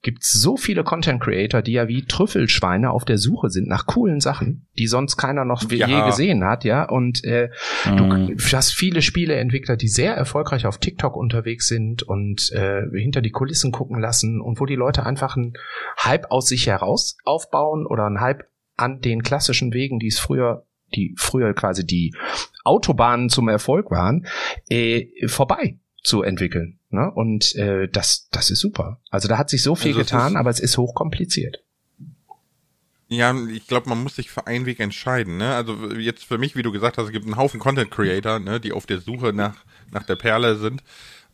S3: gibt so viele Content Creator, die ja wie Trüffelschweine auf der Suche sind nach coolen Sachen, die sonst keiner noch ja. je gesehen hat, ja. Und äh, mhm. du hast viele Spieleentwickler, die sehr erfolgreich auf TikTok unterwegs sind und äh, hinter die Kulissen gucken lassen und wo die Leute einfach einen Hype aus sich heraus aufbauen oder einen Hype an den klassischen Wegen, die es früher die früher quasi die Autobahnen zum Erfolg waren, äh, vorbei zu entwickeln. Ne? Und äh, das, das ist super. Also da hat sich so viel also getan, aber es ist hochkompliziert.
S2: Ja, ich glaube, man muss sich für einen Weg entscheiden. Ne? Also jetzt für mich, wie du gesagt hast, es gibt einen Haufen Content Creator, ne, die auf der Suche nach nach der Perle sind.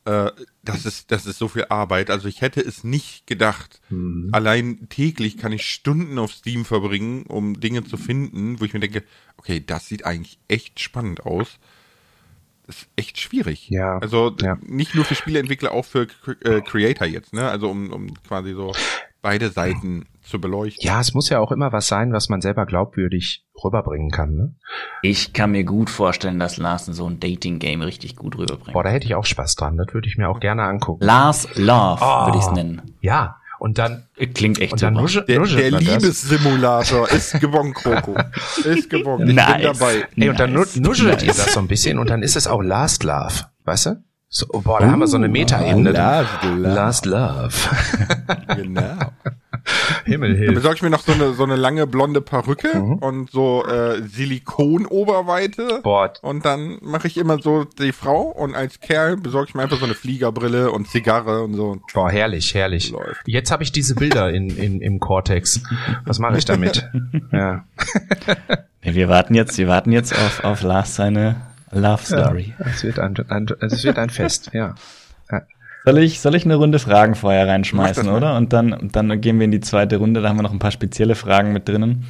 S2: Äh, das ist das ist so viel Arbeit. Also ich hätte es nicht gedacht. Mhm. Allein täglich kann ich Stunden auf Steam verbringen, um Dinge zu finden, wo ich mir denke, okay, das sieht eigentlich echt spannend aus ist echt schwierig.
S3: Ja.
S2: Also
S3: ja.
S2: nicht nur für Spieleentwickler, auch für äh, Creator jetzt, ne? Also um, um quasi so beide Seiten zu beleuchten.
S3: Ja, es muss ja auch immer was sein, was man selber glaubwürdig rüberbringen kann. Ne?
S1: Ich kann mir gut vorstellen, dass Larsen so ein Dating-Game richtig gut rüberbringt.
S3: Boah, da hätte ich auch Spaß dran. Das würde ich mir auch gerne angucken.
S1: Lars Love oh, würde ich es nennen.
S3: Ja, und dann
S1: klingt echt
S3: und dann
S2: super. der, der Liebessimulator ist gewonnen, Kroko. Ist gewonnen. Ich
S1: nice.
S2: bin dabei.
S3: Ey, und dann nice. nuschelt nice. ihr das so ein bisschen und dann ist es auch Last Love, weißt du? So, boah, da uh, haben wir so eine Meta-Ebene.
S1: Last Love.
S3: Last Love.
S2: genau. Himmel hilft. Dann besorge ich mir noch so eine, so eine lange blonde Perücke mhm. und so äh, Silikon-Oberweite.
S3: Boah.
S2: Und dann mache ich immer so die Frau und als Kerl besorge ich mir einfach so eine Fliegerbrille und Zigarre und so.
S3: Boah, herrlich, herrlich. Läuft. Jetzt habe ich diese Bilder in, in, im Cortex. Was mache ich damit? ja.
S1: Nee, wir warten jetzt, wir warten jetzt auf, auf Lars seine Love Story.
S3: Ja, es wird ein, ein, es wird ein Fest, ja.
S1: Soll ich, soll ich eine Runde Fragen vorher reinschmeißen, oder? Und dann, dann gehen wir in die zweite Runde. Da haben wir noch ein paar spezielle Fragen mit drinnen.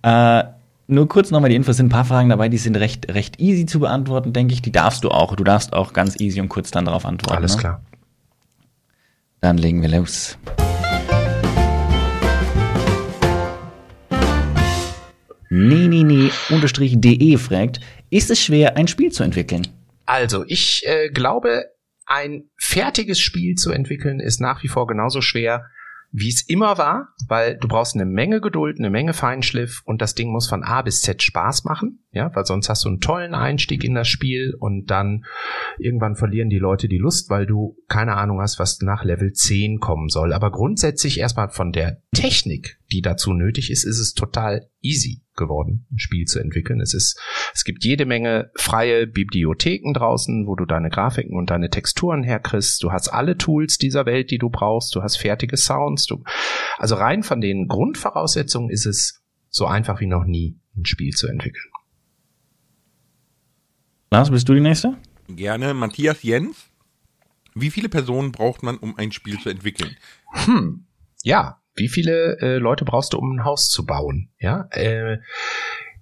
S1: Äh, nur kurz nochmal die Infos. sind ein paar Fragen dabei, die sind recht, recht easy zu beantworten, denke ich. Die darfst du auch. Du darfst auch ganz easy und kurz dann darauf antworten.
S3: Alles
S1: ne?
S3: klar.
S1: Dann legen wir los. Nee, nee, nee, unterstrich fragt, ist es schwer, ein Spiel zu entwickeln?
S3: Also, ich äh, glaube, ein fertiges Spiel zu entwickeln ist nach wie vor genauso schwer wie es immer war, weil du brauchst eine Menge Geduld, eine Menge Feinschliff und das Ding muss von A bis Z Spaß machen, ja, weil sonst hast du einen tollen Einstieg in das Spiel und dann irgendwann verlieren die Leute die Lust, weil du keine Ahnung hast, was nach Level 10 kommen soll. Aber grundsätzlich erstmal von der Technik, die dazu nötig ist, ist es total easy geworden, ein Spiel zu entwickeln. Es ist, es gibt jede Menge freie Bibliotheken draußen, wo du deine Grafiken und deine Texturen herkriegst. Du hast alle Tools dieser Welt, die du brauchst. Du hast fertige Sounds. Du, also rein von den Grundvoraussetzungen ist es so einfach wie noch nie, ein Spiel zu entwickeln.
S1: Lars, bist du die Nächste?
S2: Gerne. Matthias Jens. Wie viele Personen braucht man, um ein Spiel zu entwickeln?
S3: Hm. Ja, wie viele äh, Leute brauchst du, um ein Haus zu bauen? Ja, äh,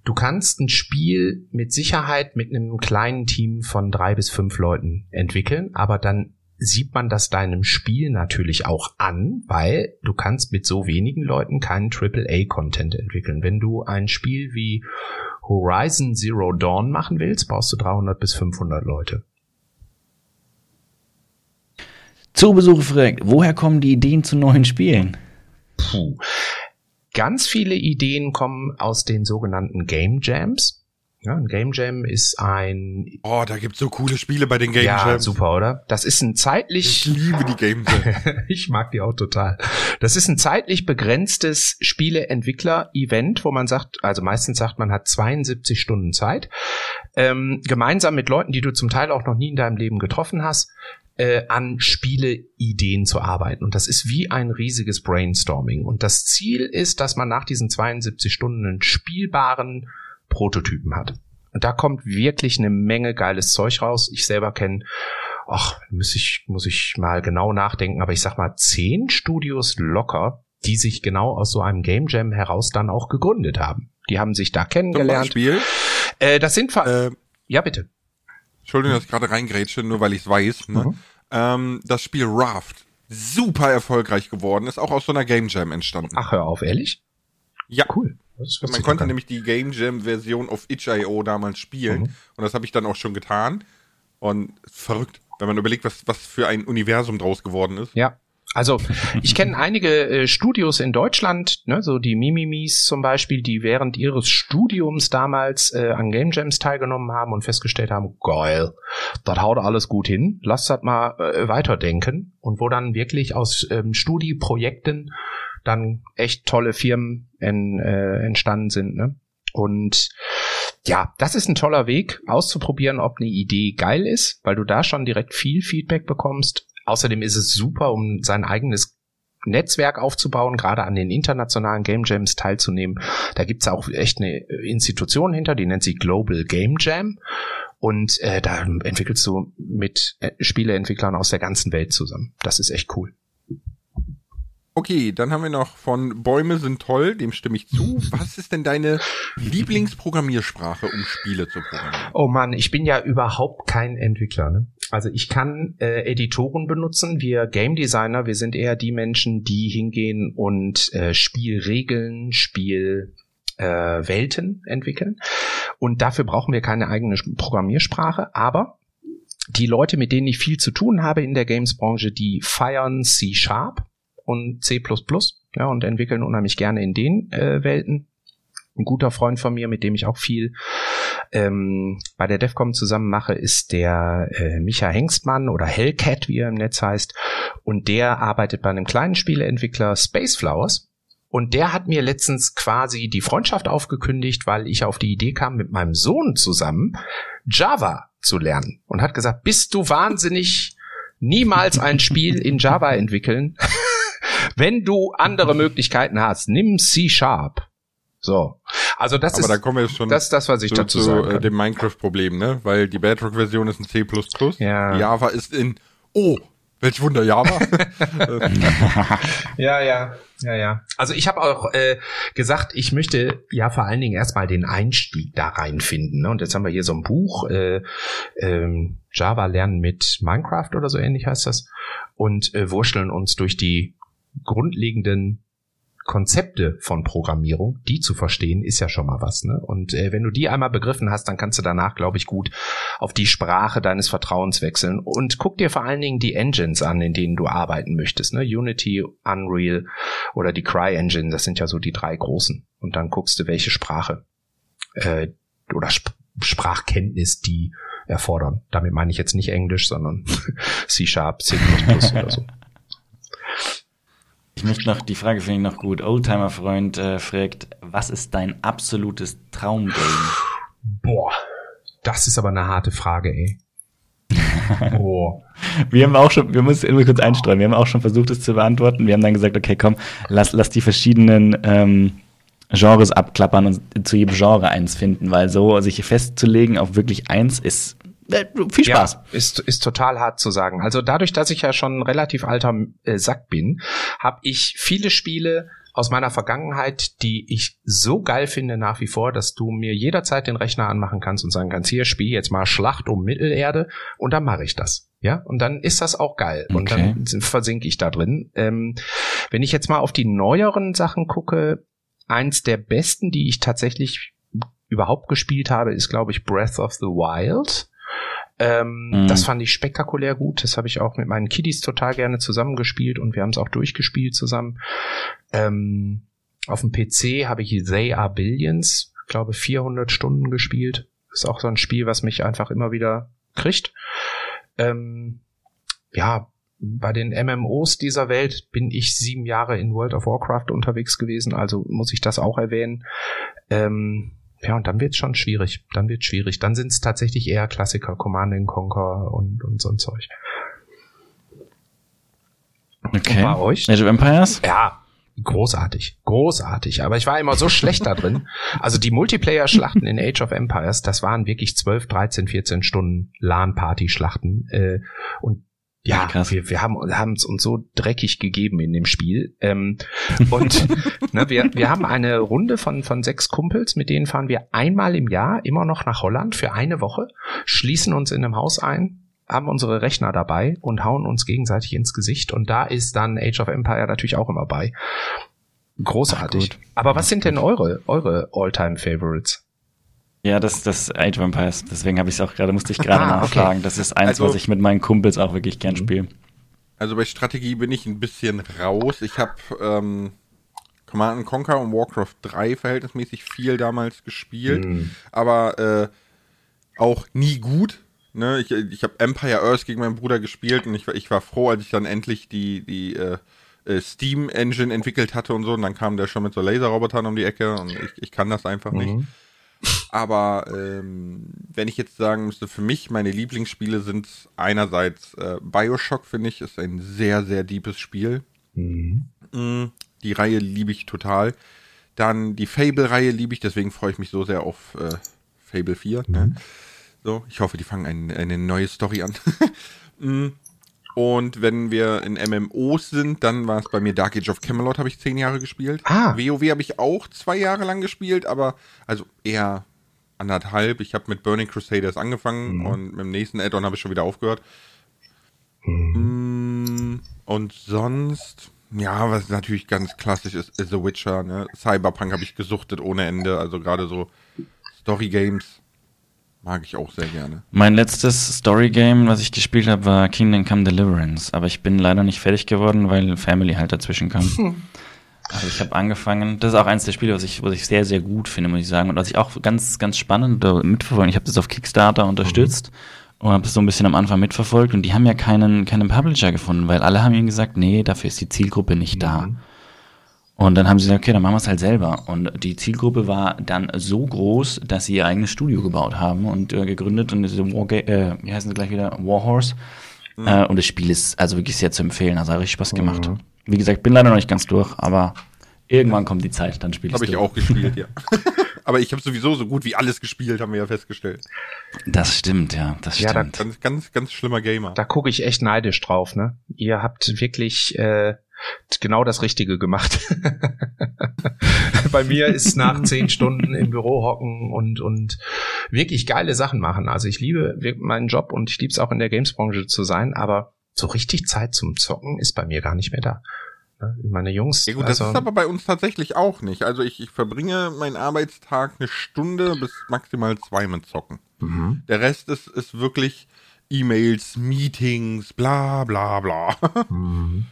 S3: du kannst ein Spiel mit Sicherheit mit einem kleinen Team von drei bis fünf Leuten entwickeln, aber dann sieht man das deinem Spiel natürlich auch an, weil du kannst mit so wenigen Leuten keinen AAA-Content entwickeln. Wenn du ein Spiel wie Horizon Zero Dawn machen willst, brauchst du 300 bis 500 Leute.
S1: Zoobesuche fragt, woher kommen die Ideen zu neuen Spielen?
S3: Puh. Ganz viele Ideen kommen aus den sogenannten Game Jams. Ja, ein Game Jam ist ein.
S2: Oh, da gibt's so coole Spiele bei den Game
S3: ja,
S2: Jams.
S3: super, oder? Das ist ein zeitlich.
S2: Ich liebe die Game Jams.
S3: ich mag die auch total. Das ist ein zeitlich begrenztes Spieleentwickler-Event, wo man sagt, also meistens sagt man hat 72 Stunden Zeit, ähm, gemeinsam mit Leuten, die du zum Teil auch noch nie in deinem Leben getroffen hast, äh, an Spieleideen zu arbeiten. Und das ist wie ein riesiges Brainstorming. Und das Ziel ist, dass man nach diesen 72 Stunden einen spielbaren Prototypen hat. Und da kommt wirklich eine Menge geiles Zeug raus. Ich selber kenne, ach, muss ich, muss ich mal genau nachdenken, aber ich sag mal, zehn Studios locker, die sich genau aus so einem Game Jam heraus dann auch gegründet haben. Die haben sich da kennengelernt.
S2: Zum Beispiel?
S3: Äh, das sind, äh, ja bitte.
S2: Entschuldigung, dass ich gerade reingrätsche, nur weil ich es weiß. Ne? Mhm. Ähm, das Spiel Raft, super erfolgreich geworden, ist auch aus so einer Game Jam entstanden.
S3: Ach, hör auf, ehrlich?
S2: Ja. Cool. Man konnte nämlich die Game Jam Version auf itch.io damals spielen. Mhm. Und das habe ich dann auch schon getan. Und verrückt, wenn man überlegt, was, was für ein Universum draus geworden ist.
S3: Ja. Also ich kenne einige äh, Studios in Deutschland, ne, so die Mimimis zum Beispiel, die während ihres Studiums damals äh, an Game Jams teilgenommen haben und festgestellt haben, geil, das haut alles gut hin, lass das mal äh, weiterdenken und wo dann wirklich aus ähm, Studieprojekten dann echt tolle Firmen en, äh, entstanden sind. Ne? Und ja, das ist ein toller Weg, auszuprobieren, ob eine Idee geil ist, weil du da schon direkt viel Feedback bekommst Außerdem ist es super, um sein eigenes Netzwerk aufzubauen, gerade an den internationalen Game Jams teilzunehmen. Da gibt's auch echt eine Institution hinter, die nennt sich Global Game Jam. Und äh, da entwickelst du mit äh, Spieleentwicklern aus der ganzen Welt zusammen. Das ist echt cool.
S2: Okay, dann haben wir noch von Bäume sind toll, dem stimme ich zu. Was ist denn deine Lieblingsprogrammiersprache, um Spiele zu programmieren?
S3: Oh Mann, ich bin ja überhaupt kein Entwickler. Ne? Also ich kann äh, Editoren benutzen. Wir Game Designer, wir sind eher die Menschen, die hingehen und äh, Spielregeln, Spielwelten äh, entwickeln. Und dafür brauchen wir keine eigene Programmiersprache. Aber die Leute, mit denen ich viel zu tun habe in der Games-Branche, die feiern C Sharp und C++, ja, und entwickeln unheimlich gerne in den äh, Welten. Ein guter Freund von mir, mit dem ich auch viel ähm, bei der DEFCOM zusammen mache, ist der äh, Micha Hengstmann oder Hellcat, wie er im Netz heißt. Und der arbeitet bei einem kleinen Spieleentwickler Space Flowers. Und der hat mir letztens quasi die Freundschaft aufgekündigt, weil ich auf die Idee kam, mit meinem Sohn zusammen Java zu lernen. Und hat gesagt, bist du wahnsinnig, niemals ein Spiel in Java entwickeln. Wenn du andere Möglichkeiten hast, nimm C Sharp. So. Also das
S2: Aber
S3: ist
S2: da kommen wir schon
S3: das, das was ich
S2: zu,
S3: dazu
S2: zu
S3: sagen kann.
S2: dem Minecraft-Problem, ne? Weil die Bedrock-Version ist in C++.
S3: Ja.
S2: Java ist in Oh, welch Wunder, Java.
S3: ja, ja, ja, ja. Also ich habe auch äh, gesagt, ich möchte ja vor allen Dingen erstmal den Einstieg da reinfinden. Ne? Und jetzt haben wir hier so ein Buch, äh, ähm, Java lernen mit Minecraft oder so ähnlich heißt das. Und äh, wurschteln uns durch die grundlegenden Konzepte von Programmierung, die zu verstehen, ist ja schon mal was. Ne? Und äh, wenn du die einmal begriffen hast, dann kannst du danach, glaube ich, gut auf die Sprache deines Vertrauens wechseln. Und guck dir vor allen Dingen die Engines an, in denen du arbeiten möchtest. Ne? Unity, Unreal oder die Cry-Engine, das sind ja so die drei großen. Und dann guckst du, welche Sprache äh, oder Sp Sprachkenntnis die erfordern. Damit meine ich jetzt nicht Englisch, sondern C-Sharp, C++ oder so.
S1: Ich möchte noch, die Frage finde ich noch gut. Oldtimer-Freund äh, fragt, was ist dein absolutes Traumgame?
S3: Boah, das ist aber eine harte Frage, ey.
S1: Boah. wir haben auch schon, wir müssen immer kurz einstreuen, wir haben auch schon versucht, es zu beantworten. Wir haben dann gesagt, okay, komm, lass, lass die verschiedenen ähm, Genres abklappern und zu jedem Genre eins finden, weil so sich festzulegen auf wirklich eins ist äh, viel Spaß. Ja,
S3: ist, ist total hart zu sagen. Also dadurch, dass ich ja schon ein relativ alter äh, Sack bin, habe ich viele Spiele aus meiner Vergangenheit, die ich so geil finde nach wie vor, dass du mir jederzeit den Rechner anmachen kannst und sagen kannst, hier spiel jetzt mal Schlacht um Mittelerde und dann mache ich das. Ja, und dann ist das auch geil. Okay. Und dann versinke ich da drin. Ähm, wenn ich jetzt mal auf die neueren Sachen gucke, eins der besten, die ich tatsächlich überhaupt gespielt habe, ist, glaube ich, Breath of the Wild. Ähm, mhm. Das fand ich spektakulär gut. Das habe ich auch mit meinen Kiddies total gerne zusammengespielt und wir haben es auch durchgespielt zusammen. Ähm, auf dem PC habe ich They Are Billions, glaube 400 Stunden gespielt. Ist auch so ein Spiel, was mich einfach immer wieder kriegt. Ähm, ja, bei den MMOs dieser Welt bin ich sieben Jahre in World of Warcraft unterwegs gewesen, also muss ich das auch erwähnen. Ähm, ja, und dann wird's schon schwierig. Dann wird's schwierig. Dann sind's tatsächlich eher Klassiker, Command Conquer und, und so ein Zeug.
S1: Okay. Und bei euch? Age of Empires?
S3: Ja, großartig, großartig. Aber ich war immer so schlecht da drin. Also die Multiplayer-Schlachten in Age of Empires, das waren wirklich 12, 13, 14 Stunden LAN-Party-Schlachten. Äh, und ja, Krass. wir, wir haben haben es uns so dreckig gegeben in dem Spiel. Ähm, und ne, wir, wir haben eine Runde von, von sechs Kumpels, mit denen fahren wir einmal im Jahr immer noch nach Holland für eine Woche, schließen uns in einem Haus ein, haben unsere Rechner dabei und hauen uns gegenseitig ins Gesicht. Und da ist dann Age of Empire natürlich auch immer bei. Großartig. Ach, Aber was sind denn eure, eure All-Time-Favorites?
S1: Ja, das, das Age of Empires. Deswegen habe ich es auch gerade, musste ich gerade ah, nachfragen. Okay. Das ist eins, also, was ich mit meinen Kumpels auch wirklich gern mhm. spiele.
S2: Also bei Strategie bin ich ein bisschen raus. Ich habe ähm, Command Conquer und Warcraft 3 verhältnismäßig viel damals gespielt, mhm. aber äh, auch nie gut. Ne? Ich, ich habe Empire Earth gegen meinen Bruder gespielt und ich, ich war froh, als ich dann endlich die, die äh, äh, Steam Engine entwickelt hatte und so. Und dann kam der schon mit so Laserrobotern um die Ecke und ich, ich kann das einfach mhm. nicht. Aber ähm, wenn ich jetzt sagen müsste, für mich meine Lieblingsspiele sind einerseits äh, Bioshock, finde ich, ist ein sehr, sehr deepes Spiel. Mhm. Mm, die Reihe liebe ich total. Dann die Fable-Reihe liebe ich, deswegen freue ich mich so sehr auf äh, Fable 4. Ne? Mhm. Ne? So, ich hoffe, die fangen ein, eine neue Story an. mm. Und wenn wir in MMOs sind, dann war es bei mir Dark Age of Camelot, habe ich zehn Jahre gespielt. Ah. WoW habe ich auch zwei Jahre lang gespielt, aber also eher anderthalb. Ich habe mit Burning Crusaders angefangen mhm. und mit dem nächsten Add-on habe ich schon wieder aufgehört. Mhm. Und sonst, ja, was natürlich ganz klassisch ist, ist The Witcher. Ne? Cyberpunk habe ich gesuchtet ohne Ende. Also gerade so Story Games Mag ich auch sehr gerne.
S1: Mein letztes Story-Game, was ich gespielt habe, war Kingdom Come Deliverance. Aber ich bin leider nicht fertig geworden, weil Family halt dazwischen kam. Also ich habe angefangen, das ist auch eins der Spiele, was ich, was ich sehr, sehr gut finde, muss ich sagen. Und was ich auch ganz, ganz spannend mitverfolgt. Ich habe das auf Kickstarter unterstützt mhm. und habe das so ein bisschen am Anfang mitverfolgt. Und die haben ja keinen, keinen Publisher gefunden, weil alle haben ihnen gesagt, nee, dafür ist die Zielgruppe nicht mhm. da. Und dann haben sie gesagt, okay, dann machen wir es halt selber. Und die Zielgruppe war dann so groß, dass sie ihr eigenes Studio gebaut haben und äh, gegründet und diese War äh, wie heißen sie gleich wieder? Warhorse. Mhm. Äh, und das Spiel ist also wirklich sehr zu empfehlen. Also hat richtig Spaß gemacht. Mhm. Wie gesagt, bin leider noch nicht ganz durch, aber irgendwann kommt die Zeit, dann spiele
S2: ich Habe ich auch gespielt, ja. aber ich habe sowieso so gut wie alles gespielt, haben wir ja festgestellt.
S1: Das stimmt, ja, das ja, stimmt.
S2: Da, ganz, ganz, ganz schlimmer Gamer.
S3: Da gucke ich echt neidisch drauf, ne? Ihr habt wirklich äh, genau das Richtige gemacht. Bei mir ist nach zehn Stunden im Büro hocken und, und wirklich geile Sachen machen. Also ich liebe meinen Job und ich liebe es auch in der Gamesbranche zu sein, aber so richtig Zeit zum Zocken ist bei mir gar nicht mehr da. Ne? Meine Jungs.
S2: Ja gut, also, das ist aber bei uns tatsächlich auch nicht. Also ich, ich verbringe meinen Arbeitstag eine Stunde bis maximal zwei mit Zocken. Mhm. Der Rest ist, ist wirklich E-Mails, Meetings, bla bla bla. Mhm.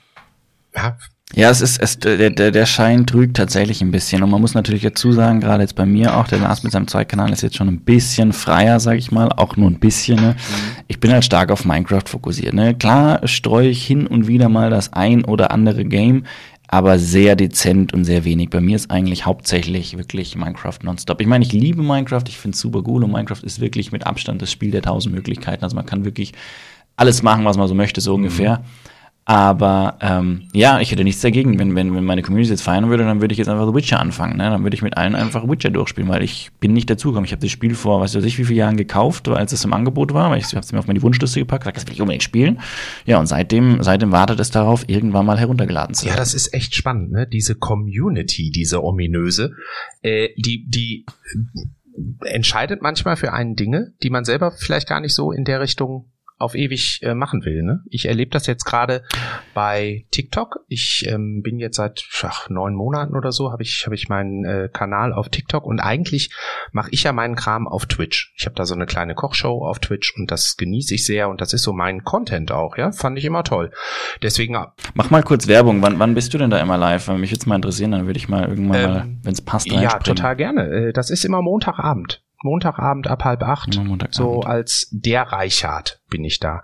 S1: Ja, ja, es ist, es, der, der, der Schein trügt tatsächlich ein bisschen. Und man muss natürlich dazu sagen, gerade jetzt bei mir auch, der Lars mit seinem Zweitkanal ist jetzt schon ein bisschen freier, sag ich mal, auch nur ein bisschen. Ne? Mhm. Ich bin halt stark auf Minecraft fokussiert. Ne? Klar streue ich hin und wieder mal das ein oder andere Game, aber sehr dezent und sehr wenig. Bei mir ist eigentlich hauptsächlich wirklich Minecraft nonstop. Ich meine, ich liebe Minecraft, ich finde es super cool und Minecraft ist wirklich mit Abstand das Spiel der tausend Möglichkeiten. Also man kann wirklich alles machen, was man so möchte, so mhm. ungefähr. Aber ähm, ja, ich hätte nichts dagegen, wenn, wenn, wenn meine Community jetzt feiern würde, dann würde ich jetzt einfach The Witcher anfangen. Ne? Dann würde ich mit allen einfach Witcher durchspielen, weil ich bin nicht dazugekommen. Ich habe das Spiel vor, weiß ich wie viele Jahren gekauft, als es im Angebot war, weil ich habe es mir auf meine Wunschliste gepackt, gesagt, das will ich unbedingt spielen. Ja, und seitdem, seitdem wartet es darauf, irgendwann mal heruntergeladen zu
S3: werden. Ja, das ist echt spannend, ne? Diese Community, diese ominöse, äh, die, die entscheidet manchmal für einen Dinge, die man selber vielleicht gar nicht so in der Richtung auf ewig äh, machen will. Ne? Ich erlebe das jetzt gerade bei TikTok. Ich ähm, bin jetzt seit ach, neun Monaten oder so, habe ich, hab ich meinen äh, Kanal auf TikTok und eigentlich mache ich ja meinen Kram auf Twitch. Ich habe da so eine kleine Kochshow auf Twitch und das genieße ich sehr und das ist so mein Content auch, ja. Fand ich immer toll. Deswegen.
S1: Mach mal kurz Werbung. Wann, wann bist du denn da immer live? Mich würde es mal interessieren, dann würde ich mal irgendwann ähm, mal, wenn es passt,
S3: Ja, total gerne. Äh, das ist immer Montagabend. Montagabend ab halb acht. So als der Reichart bin ich da.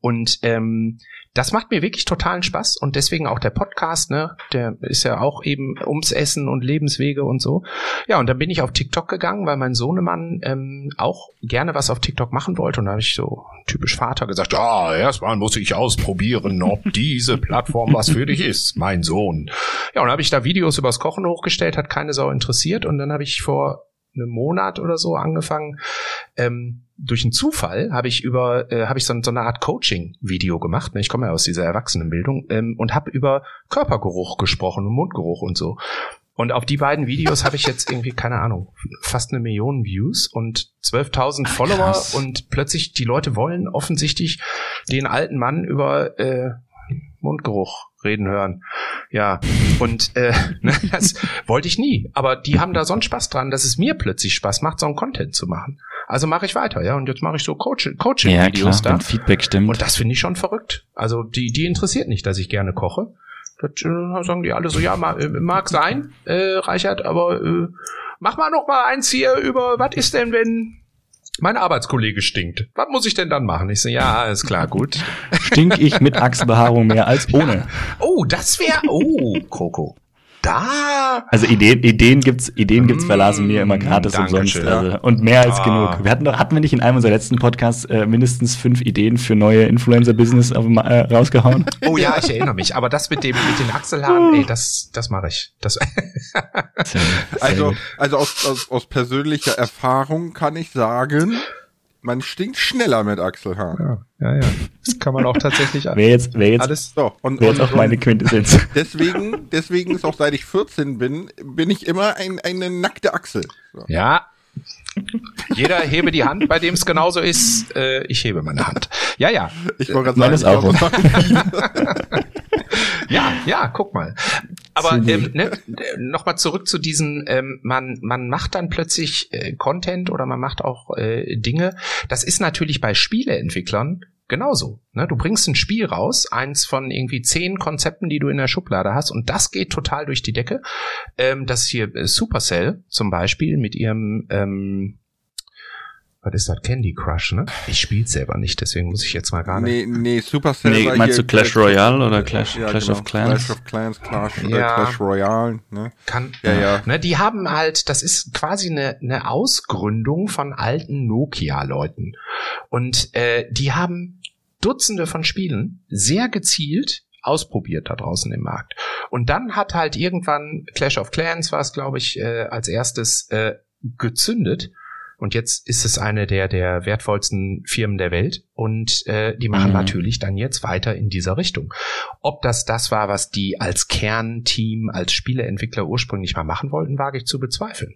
S3: Und ähm, das macht mir wirklich totalen Spaß und deswegen auch der Podcast, ne, der ist ja auch eben ums Essen und Lebenswege und so. Ja, und dann bin ich auf TikTok gegangen, weil mein Sohnemann ähm, auch gerne was auf TikTok machen wollte und da habe ich so typisch Vater gesagt, ja, erstmal muss ich ausprobieren, ob diese Plattform was für dich ist, mein Sohn. Ja, und dann habe ich da Videos übers Kochen hochgestellt, hat keine Sau interessiert und dann habe ich vor einem Monat oder so angefangen. Ähm, durch einen Zufall habe ich über äh, habe ich so, so eine Art Coaching-Video gemacht. Ne? Ich komme ja aus dieser Erwachsenenbildung ähm, und habe über Körpergeruch gesprochen und Mundgeruch und so. Und auf die beiden Videos habe ich jetzt irgendwie, keine Ahnung, fast eine Million Views und 12.000 Follower krass. und plötzlich die Leute wollen offensichtlich den alten Mann über äh, Mundgeruch reden hören. Ja, und äh, ne, das wollte ich nie. Aber die haben da so einen Spaß dran, dass es mir plötzlich Spaß macht, so einen Content zu machen. Also mache ich weiter, ja. Und jetzt mache ich so Coaching-Videos
S1: ja, da. Feedback stimmt.
S3: Und das finde ich schon verrückt. Also die, die interessiert nicht, dass ich gerne koche. Das äh, sagen die alle so, ja, mag, äh, mag sein, äh, Reichert, aber äh, mach mal noch mal eins hier über, was ist denn, wenn mein Arbeitskollege stinkt. Was muss ich denn dann machen? Ich so, ja, ist klar, gut.
S1: Stink ich mit Achselbehaarung mehr als ohne? Ja.
S3: Oh, das wäre, oh, Coco. Da.
S1: Also Ideen, Ideen gibt's, Ideen gibt's bei Lars und mir immer gratis umsonst. Also, und mehr als ah. genug. Wir hatten doch, hatten wir nicht in einem unserer letzten Podcasts äh, mindestens fünf Ideen für neue Influencer-Business äh, rausgehauen?
S3: Oh ja, ich erinnere mich. Aber das mit dem, mit den Achselhaaren, ey, das, das mache ich. Das
S2: also, also aus, aus, aus persönlicher Erfahrung kann ich sagen, man stinkt schneller mit Achselhaaren.
S3: Ja, ja, ja. Das kann man auch tatsächlich
S1: Wer jetzt, wer jetzt, alles so. Und, wer jetzt auch meine Quintessenz.
S2: Deswegen, deswegen ist auch seit ich 14 bin, bin ich immer ein, eine nackte Achsel.
S3: So. Ja. Jeder hebe die Hand, bei dem es genauso ist. Äh, ich hebe meine Hand. Ja, ja.
S1: Ich wollte gerade sagen, Meines
S3: auch. ja, ja, guck mal. Aber ähm, ne, nochmal zurück zu diesen, ähm, man, man macht dann plötzlich äh, Content oder man macht auch äh, Dinge. Das ist natürlich bei Spieleentwicklern genauso. Ne? Du bringst ein Spiel raus, eins von irgendwie zehn Konzepten, die du in der Schublade hast, und das geht total durch die Decke. Ähm, das hier äh, Supercell zum Beispiel mit ihrem ähm, was ist das? Candy Crush, ne? Ich spiel's selber nicht, deswegen muss ich jetzt mal gar
S2: nicht. Nee, nee, Supercell.
S1: Nee, meinst du Clash Royale oder Clash, ja, Clash genau. of Clans?
S2: Clash of Clans, Clash, äh, ja, Clash Royale, ne?
S3: Kann, ja, ja. Ne, die haben halt, das ist quasi eine, eine Ausgründung von alten Nokia-Leuten. Und äh, die haben Dutzende von Spielen sehr gezielt ausprobiert da draußen im Markt. Und dann hat halt irgendwann Clash of Clans war es, glaube ich, äh, als erstes äh, gezündet und jetzt ist es eine der, der wertvollsten Firmen der Welt und äh, die machen mhm. natürlich dann jetzt weiter in dieser Richtung. Ob das das war, was die als Kernteam, als Spieleentwickler ursprünglich mal machen wollten, wage ich zu bezweifeln.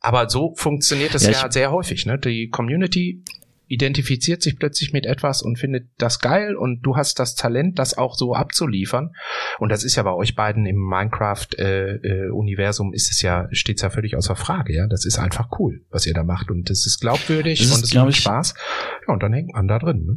S3: Aber so funktioniert es ja, ja sehr häufig. Ne? Die Community identifiziert sich plötzlich mit etwas und findet das geil und du hast das Talent, das auch so abzuliefern. Und das ist ja bei euch beiden im Minecraft-Universum äh, äh, ist es ja, steht es ja völlig außer Frage, ja. Das ist einfach cool, was ihr da macht. Und das ist glaubwürdig das und es macht Spaß. Ja, und dann hängt man da drin, ne?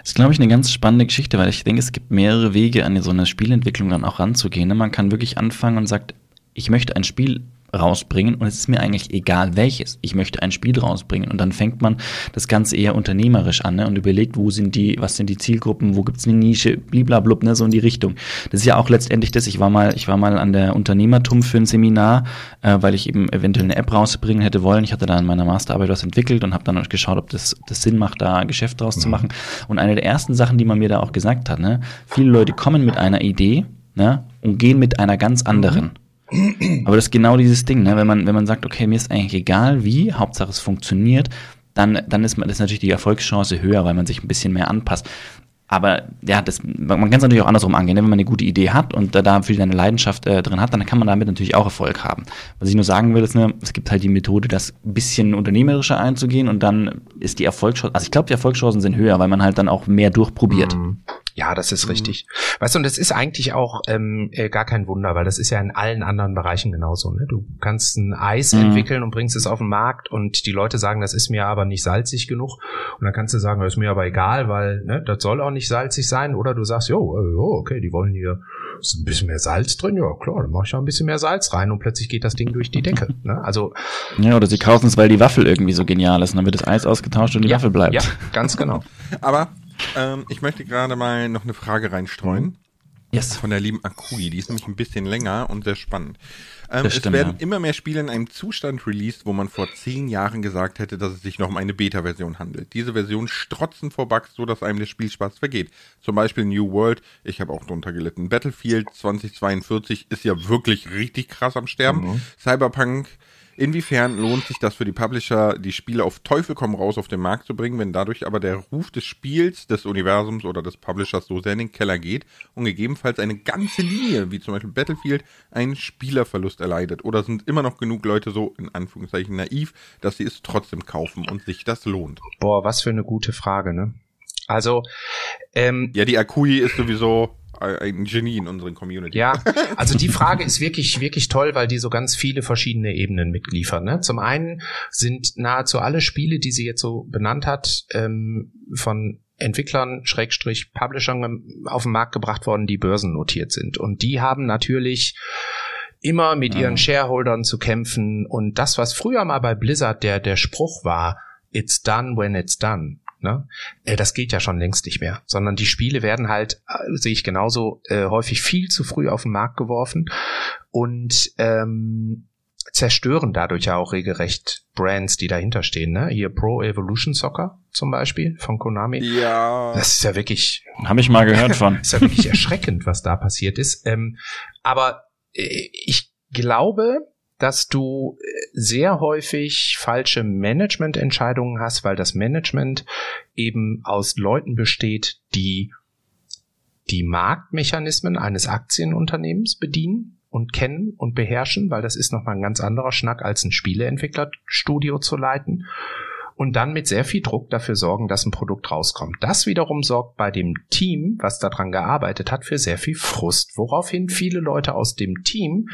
S1: Das ist, glaube ich, eine ganz spannende Geschichte, weil ich denke, es gibt mehrere Wege, an so eine Spielentwicklung dann auch ranzugehen. Ne? Man kann wirklich anfangen und sagt, ich möchte ein Spiel rausbringen und es ist mir eigentlich egal welches. Ich möchte ein Spiel rausbringen und dann fängt man das Ganze eher unternehmerisch an ne, und überlegt, wo sind die, was sind die Zielgruppen, wo gibt's eine Nische, bliblablub, ne, so in die Richtung. Das ist ja auch letztendlich das. Ich war mal, ich war mal an der Unternehmertum für ein Seminar, äh, weil ich eben eventuell eine App rausbringen hätte wollen. Ich hatte da in meiner Masterarbeit was entwickelt und habe dann geschaut, ob das, ob das Sinn macht, da Geschäft draus mhm. zu machen. Und eine der ersten Sachen, die man mir da auch gesagt hat, ne, viele Leute kommen mit einer Idee ne, und gehen mit einer ganz anderen. Mhm aber das ist genau dieses Ding, ne? wenn, man, wenn man sagt, okay, mir ist eigentlich egal wie, Hauptsache es funktioniert, dann, dann ist man, ist natürlich die Erfolgschance höher, weil man sich ein bisschen mehr anpasst. Aber ja, das, man kann es natürlich auch andersrum angehen. Ne? Wenn man eine gute Idee hat und da, da viel seine Leidenschaft äh, drin hat, dann kann man damit natürlich auch Erfolg haben. Was ich nur sagen will, ist, ne, es gibt halt die Methode, das ein bisschen unternehmerischer einzugehen und dann ist die Erfolgschance, also ich glaube, die Erfolgschancen sind höher, weil man halt dann auch mehr durchprobiert. Mhm.
S3: Ja, das ist mhm. richtig. Weißt du, und das ist eigentlich auch ähm, äh, gar kein Wunder, weil das ist ja in allen anderen Bereichen genauso. Ne? Du kannst ein Eis mhm. entwickeln und bringst es auf den Markt und die Leute sagen, das ist mir aber nicht salzig genug. Und dann kannst du sagen, das ist mir aber egal, weil ne, das soll auch nicht salzig sein. Oder du sagst, jo, oh, okay, die wollen hier ist ein bisschen mehr Salz drin, ja klar, dann mache ich ja ein bisschen mehr Salz rein und plötzlich geht das Ding durch die Decke. Ne? Also
S1: ja, oder sie kaufen es, weil die Waffel irgendwie so genial ist, und dann wird das Eis ausgetauscht und die ja, Waffel bleibt. Ja,
S3: ganz genau.
S2: Aber ähm, ich möchte gerade mal noch eine Frage reinstreuen. Yes. Von der lieben Akui. Die ist nämlich ein bisschen länger und sehr spannend. Ähm, stimmt, es werden ja. immer mehr Spiele in einem Zustand released, wo man vor zehn Jahren gesagt hätte, dass es sich noch um eine Beta-Version handelt. Diese Versionen strotzen vor Bugs, so dass einem der Spielspaß vergeht. Zum Beispiel New World, ich habe auch drunter gelitten. Battlefield 2042 ist ja wirklich richtig krass am Sterben. Mhm. Cyberpunk Inwiefern lohnt sich das für die Publisher, die Spiele auf Teufel komm raus auf den Markt zu bringen, wenn dadurch aber der Ruf des Spiels, des Universums oder des Publishers so sehr in den Keller geht und gegebenenfalls eine ganze Linie, wie zum Beispiel Battlefield, einen Spielerverlust erleidet? Oder sind immer noch genug Leute so, in Anführungszeichen, naiv, dass sie es trotzdem kaufen und sich das lohnt?
S3: Boah, was für eine gute Frage, ne? Also,
S2: ähm, Ja, die Akui ist sowieso ein Genie in unseren Community.
S3: Ja, also die Frage ist wirklich, wirklich toll, weil die so ganz viele verschiedene Ebenen mitliefern. Ne? Zum einen sind nahezu alle Spiele, die sie jetzt so benannt hat, ähm, von Entwicklern, Schrägstrich, Publishern auf den Markt gebracht worden, die börsennotiert sind. Und die haben natürlich immer mit ihren Shareholdern zu kämpfen. Und das, was früher mal bei Blizzard der, der Spruch war, it's done when it's done. Ne? Äh, das geht ja schon längst nicht mehr, sondern die Spiele werden halt, äh, sehe ich genauso, äh, häufig viel zu früh auf den Markt geworfen und ähm, zerstören dadurch ja auch regelrecht Brands, die dahinter stehen. Ne? Hier Pro Evolution Soccer zum Beispiel von Konami.
S2: Ja.
S3: Das ist ja wirklich.
S1: Habe ich mal gehört von.
S3: ist ja wirklich erschreckend, was da passiert ist. Ähm, aber äh, ich glaube, dass du äh, sehr häufig falsche Managemententscheidungen hast, weil das Management eben aus Leuten besteht, die die Marktmechanismen eines Aktienunternehmens bedienen und kennen und beherrschen, weil das ist nochmal ein ganz anderer Schnack, als ein Spieleentwicklerstudio zu leiten und dann mit sehr viel Druck dafür sorgen, dass ein Produkt rauskommt. Das wiederum sorgt bei dem Team, was daran gearbeitet hat, für sehr viel Frust, woraufhin viele Leute aus dem Team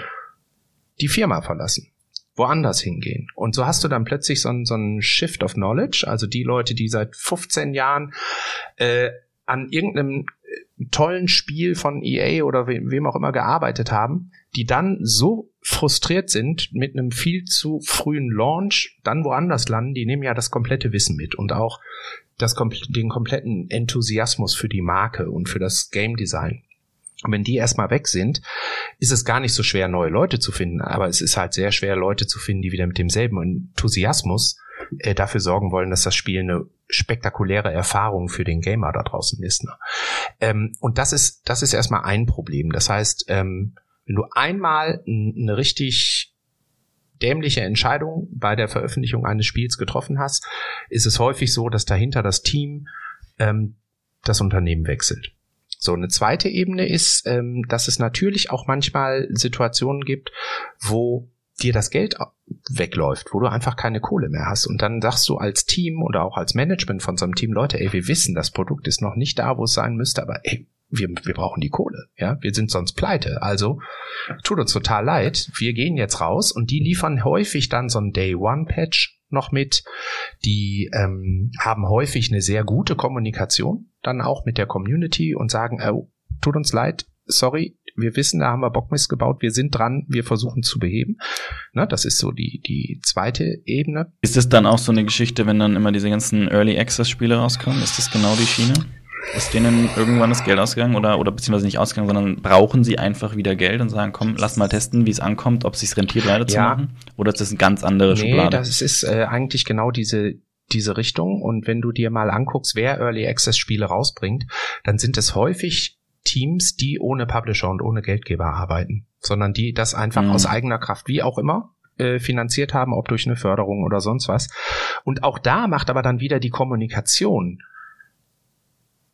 S3: die Firma verlassen, woanders hingehen. Und so hast du dann plötzlich so einen, so einen Shift of Knowledge, also die Leute, die seit 15 Jahren äh, an irgendeinem äh, tollen Spiel von EA oder wem, wem auch immer gearbeitet haben, die dann so frustriert sind mit einem viel zu frühen Launch, dann woanders landen, die nehmen ja das komplette Wissen mit und auch das, den kompletten Enthusiasmus für die Marke und für das Game Design. Und wenn die erstmal weg sind, ist es gar nicht so schwer, neue Leute zu finden. Aber es ist halt sehr schwer, Leute zu finden, die wieder mit demselben Enthusiasmus äh, dafür sorgen wollen, dass das Spiel eine spektakuläre Erfahrung für den Gamer da draußen ist. Ne? Ähm, und das ist, das ist erstmal ein Problem. Das heißt, ähm, wenn du einmal eine richtig dämliche Entscheidung bei der Veröffentlichung eines Spiels getroffen hast, ist es häufig so, dass dahinter das Team ähm, das Unternehmen wechselt. So, eine zweite Ebene ist, ähm, dass es natürlich auch manchmal Situationen gibt, wo dir das Geld wegläuft, wo du einfach keine Kohle mehr hast. Und dann sagst du als Team oder auch als Management von so einem Team, Leute, ey, wir wissen, das Produkt ist noch nicht da, wo es sein müsste, aber ey, wir, wir brauchen die Kohle, ja, wir sind sonst pleite. Also tut uns total leid, wir gehen jetzt raus und die liefern häufig dann so ein Day One Patch noch mit. Die ähm, haben häufig eine sehr gute Kommunikation dann auch mit der Community und sagen, oh, tut uns leid, sorry, wir wissen, da haben wir Bockmist gebaut, wir sind dran, wir versuchen zu beheben. Ne, das ist so die, die zweite Ebene.
S1: Ist das dann auch so eine Geschichte, wenn dann immer diese ganzen Early Access Spiele rauskommen? Ist das genau die Schiene? Ist denen irgendwann das Geld ausgegangen oder, oder beziehungsweise nicht ausgegangen, sondern brauchen sie einfach wieder Geld und sagen, komm, lass mal testen, wie es ankommt, ob es sich rentiert, weiter zu machen? Oder ist das eine ganz andere
S3: nee,
S1: Schublade?
S3: das ist äh, eigentlich genau diese, diese Richtung. Und wenn du dir mal anguckst, wer Early Access Spiele rausbringt, dann sind es häufig Teams, die ohne Publisher und ohne Geldgeber arbeiten, sondern die das einfach mhm. aus eigener Kraft, wie auch immer, äh, finanziert haben, ob durch eine Förderung oder sonst was. Und auch da macht aber dann wieder die Kommunikation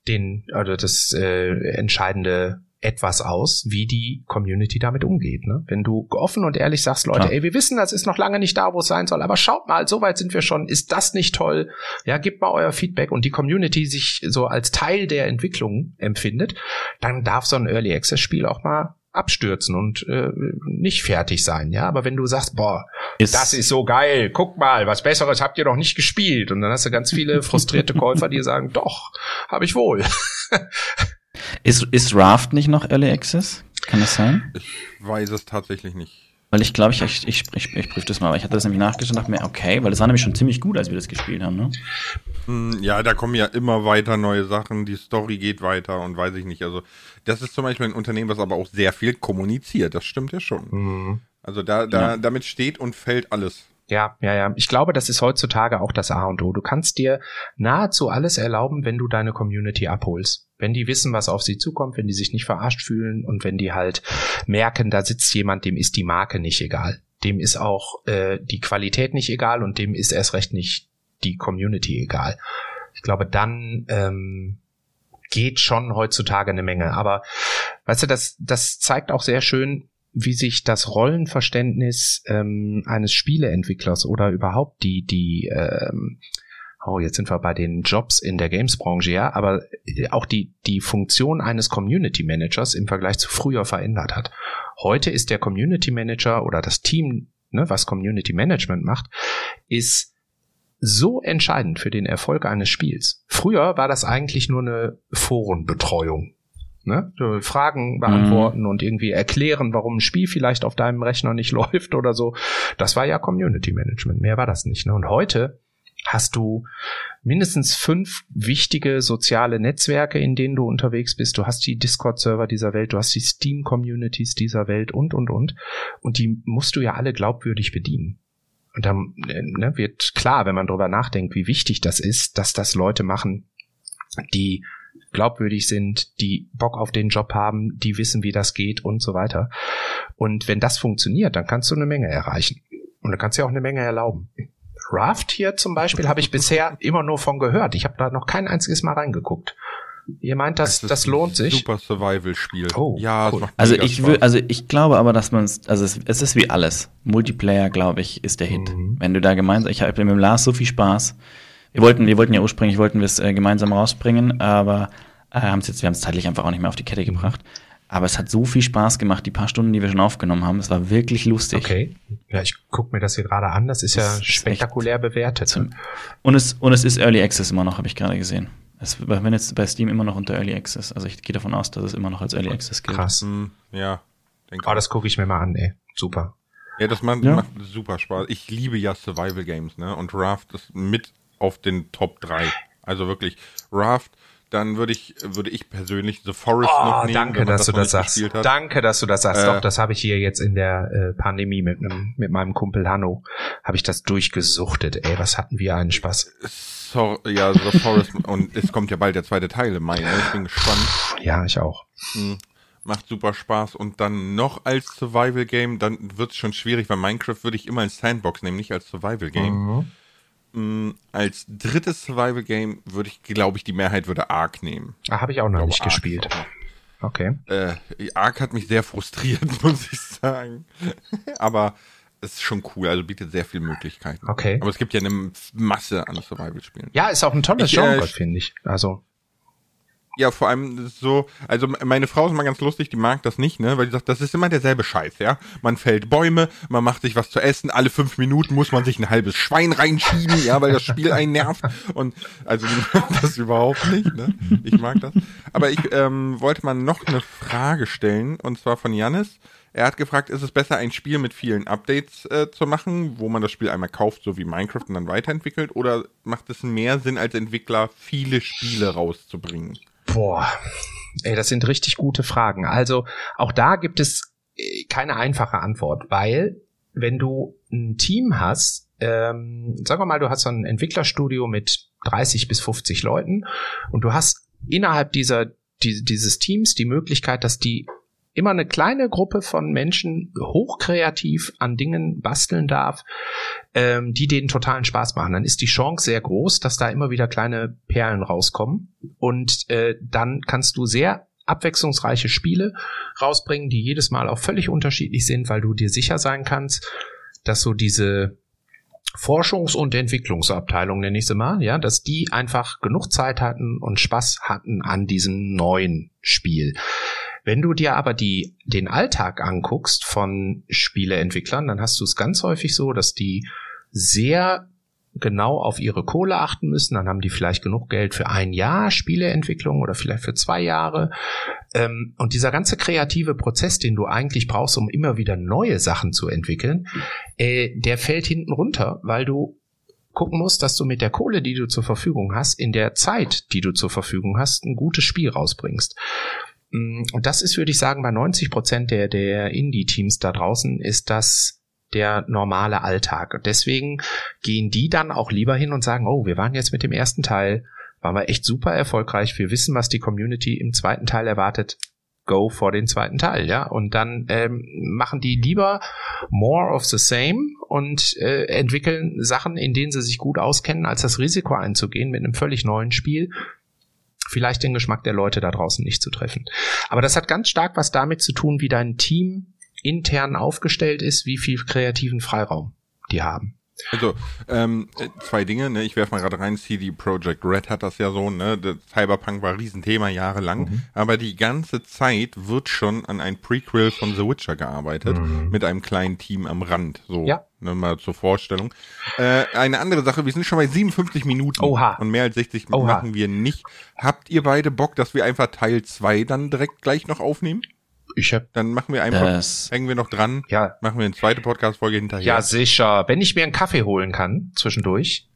S3: den, oder das äh, entscheidende etwas aus, wie die Community damit umgeht. Ne? Wenn du offen und ehrlich sagst, Leute, Klar. ey, wir wissen, das ist noch lange nicht da, wo es sein soll, aber schaut mal, so weit sind wir schon, ist das nicht toll? Ja, gebt mal euer Feedback und die Community sich so als Teil der Entwicklung empfindet, dann darf so ein Early Access Spiel auch mal abstürzen und äh, nicht fertig sein, ja. Aber wenn du sagst, boah, ist das ist so geil, guck mal, was Besseres habt ihr noch nicht gespielt, und dann hast du ganz viele frustrierte Käufer, die sagen, doch, habe ich wohl.
S1: ist, ist Raft nicht noch Early Access? Kann das sein?
S2: Ich weiß es tatsächlich nicht.
S1: Weil ich glaube, ich, ich, ich, ich, ich prüfe das mal, weil ich hatte das nämlich nachgeschaut und dachte mir, okay, weil das war nämlich schon ziemlich gut, als wir das gespielt haben, ne?
S2: Hm, ja, da kommen ja immer weiter neue Sachen, die Story geht weiter und weiß ich nicht. Also, das ist zum Beispiel ein Unternehmen, was aber auch sehr viel kommuniziert, das stimmt ja schon. Mhm. Also da, da, ja. damit steht und fällt alles.
S3: Ja, ja, ja. Ich glaube, das ist heutzutage auch das A und O. Du kannst dir nahezu alles erlauben, wenn du deine Community abholst. Wenn die wissen, was auf sie zukommt, wenn die sich nicht verarscht fühlen und wenn die halt merken, da sitzt jemand, dem ist die Marke nicht egal. Dem ist auch äh, die Qualität nicht egal und dem ist erst recht nicht die Community egal. Ich glaube, dann ähm, geht schon heutzutage eine Menge. Aber weißt du, das, das zeigt auch sehr schön, wie sich das Rollenverständnis ähm, eines Spieleentwicklers oder überhaupt die, die ähm, oh, jetzt sind wir bei den Jobs in der Games-Branche, ja, aber äh, auch die, die Funktion eines Community Managers im Vergleich zu früher verändert hat. Heute ist der Community Manager oder das Team, ne, was Community Management macht, ist so entscheidend für den Erfolg eines Spiels. Früher war das eigentlich nur eine Forenbetreuung. Ne? Fragen beantworten mhm. und irgendwie erklären, warum ein Spiel vielleicht auf deinem Rechner nicht läuft oder so. Das war ja Community Management. Mehr war das nicht. Ne? Und heute hast du mindestens fünf wichtige soziale Netzwerke, in denen du unterwegs bist. Du hast die Discord-Server dieser Welt, du hast die Steam-Communities dieser Welt und, und, und. Und die musst du ja alle glaubwürdig bedienen. Und dann ne, wird klar, wenn man darüber nachdenkt, wie wichtig das ist, dass das Leute machen, die glaubwürdig sind, die Bock auf den Job haben, die wissen, wie das geht und so weiter. Und wenn das funktioniert, dann kannst du eine Menge erreichen. Und dann kannst du auch eine Menge erlauben. Raft hier zum Beispiel habe ich bisher immer nur von gehört. Ich habe da noch kein einziges Mal reingeguckt. Ihr meint, das, das, das lohnt sich?
S2: Super Survival-Spiel.
S1: Oh, ja, cool. also ich will, also ich glaube aber, dass man es, also es, es, ist wie alles. Multiplayer, glaube ich, ist der Hit. Mhm. Wenn du da gemeinsam, ich habe mit dem Lars so viel Spaß. Wir wollten, wir wollten ja ursprünglich, wollten wir es äh, gemeinsam rausbringen, aber äh, haben es jetzt, wir haben es zeitlich einfach auch nicht mehr auf die Kette gebracht. Aber es hat so viel Spaß gemacht, die paar Stunden, die wir schon aufgenommen haben. Es war wirklich lustig.
S3: Okay. Ja, ich gucke mir das hier gerade an. Das ist das ja spektakulär bewertet. Zum,
S1: und, es, und es ist Early Access immer noch, habe ich gerade gesehen. Es wenn jetzt bei Steam immer noch unter Early Access. Also ich gehe davon aus, dass es immer noch als Early Access gilt.
S3: Krass.
S2: Hm, ja.
S3: Denke oh, das gucke ich mir mal an, ey. Super.
S2: Ja, das macht, ja. macht super Spaß. Ich liebe ja Survival Games, ne? Und Raft ist mit auf den Top 3. Also wirklich, Raft dann würde ich, würde ich persönlich The Forest oh, noch nehmen.
S3: Danke, dass das du das sagst. Danke, dass du das sagst. Äh, Doch, das habe ich hier jetzt in der äh, Pandemie mit einem, mit meinem Kumpel Hanno, habe ich das durchgesuchtet. Ey, was hatten wir einen Spaß.
S2: So, ja, The Forest und es kommt ja bald der zweite Teil im Mai. Ne? Ich bin gespannt.
S3: Ja, ich auch.
S2: Hm, macht super Spaß und dann noch als Survival Game, dann wird's schon schwierig, weil Minecraft würde ich immer als Sandbox nehmen, nicht als Survival Game. Mhm. Mm, als drittes Survival Game würde ich, glaube ich, die Mehrheit würde Ark nehmen.
S3: Ah, habe ich auch noch nicht Ark gespielt.
S2: Okay. Äh, Ark hat mich sehr frustriert, muss ich sagen. Aber ist schon cool, also bietet sehr viele Möglichkeiten.
S3: Okay.
S2: Aber es gibt ja eine Masse an Survival-Spielen.
S3: Ja, ist auch ein tolles
S2: Ich, äh,
S3: Genre, finde ich. Also,
S2: Ja, vor allem so, also meine Frau ist mal ganz lustig, die mag das nicht, ne, weil die sagt, das ist immer derselbe Scheiß, ja. Man fällt Bäume, man macht sich was zu essen, alle fünf Minuten muss man sich ein halbes Schwein reinschieben, ja, weil das Spiel einen nervt. Und also die mag das überhaupt nicht, ne. Ich mag das. Aber ich ähm, wollte mal noch eine Frage stellen, und zwar von Jannis. Er hat gefragt, ist es besser, ein Spiel mit vielen Updates äh, zu machen, wo man das Spiel einmal kauft, so wie Minecraft und dann weiterentwickelt, oder macht es mehr Sinn als Entwickler, viele Spiele rauszubringen?
S3: Boah, ey, das sind richtig gute Fragen. Also, auch da gibt es äh, keine einfache Antwort, weil wenn du ein Team hast, ähm, sagen wir mal, du hast so ein Entwicklerstudio mit 30 bis 50 Leuten und du hast innerhalb dieser, die, dieses Teams die Möglichkeit, dass die immer eine kleine Gruppe von Menschen hochkreativ an Dingen basteln darf, ähm, die denen totalen Spaß machen. Dann ist die Chance sehr groß, dass da immer wieder kleine Perlen rauskommen. Und äh, dann kannst du sehr abwechslungsreiche Spiele rausbringen, die jedes Mal auch völlig unterschiedlich sind, weil du dir sicher sein kannst, dass so diese Forschungs- und Entwicklungsabteilung, nenne ich sie mal, ja, dass die einfach genug Zeit hatten und Spaß hatten an diesem neuen Spiel. Wenn du dir aber die, den Alltag anguckst von Spieleentwicklern, dann hast du es ganz häufig so, dass die sehr genau auf ihre Kohle achten müssen. Dann haben die vielleicht genug Geld für ein Jahr Spieleentwicklung oder vielleicht für zwei Jahre. Ähm, und dieser ganze kreative Prozess, den du eigentlich brauchst, um immer wieder neue Sachen zu entwickeln, äh, der fällt hinten runter, weil du gucken musst, dass du mit der Kohle, die du zur Verfügung hast, in der Zeit, die du zur Verfügung hast, ein gutes Spiel rausbringst. Mm, Und das ist, würde ich sagen, bei 90 Prozent der, der Indie-Teams da draußen ist das der normale Alltag. Und deswegen gehen die dann auch lieber hin und sagen, oh, wir waren jetzt mit dem ersten Teil, waren wir echt super erfolgreich. Wir wissen, was die Community im zweiten Teil erwartet. Go for den zweiten Teil, ja. Und dann ähm, machen die lieber more of the same und äh, entwickeln Sachen, in denen sie sich gut auskennen, als das Risiko einzugehen mit einem völlig neuen Spiel, vielleicht den Geschmack der Leute da draußen nicht zu treffen. Aber das hat ganz stark was damit zu tun, wie dein Team intern aufgestellt ist, wie viel kreativen Freiraum die haben.
S2: Also, ähm, äh, zwei Dinge, ne? Ich werfe mal gerade rein, CD Projekt Red hat das ja so, ne? Der Cyberpunk war ein Riesenthema jahrelang,
S3: Mhm.
S2: aber die ganze Zeit wird schon an ein Prequel von The Witcher gearbeitet, mit einem kleinen Team am Rand. So,
S3: Mhm. Ja.
S2: ne, mal zur Vorstellung. Äh, eine andere Sache, wir sind schon bei 57 Minuten
S3: Oha.
S2: und mehr als 60
S3: Oha.
S2: machen wir nicht. Habt ihr beide Bock, dass wir einfach Teil 2 dann direkt gleich noch aufnehmen?
S3: Ich hab,
S2: Dann machen wir einfach,
S1: Das-
S2: hängen wir noch dran,
S3: ja,
S2: machen wir eine zweite Podcast-Folge hinterher.
S3: ja, sicher. Wenn ich mir einen Kaffee holen kann, zwischendurch.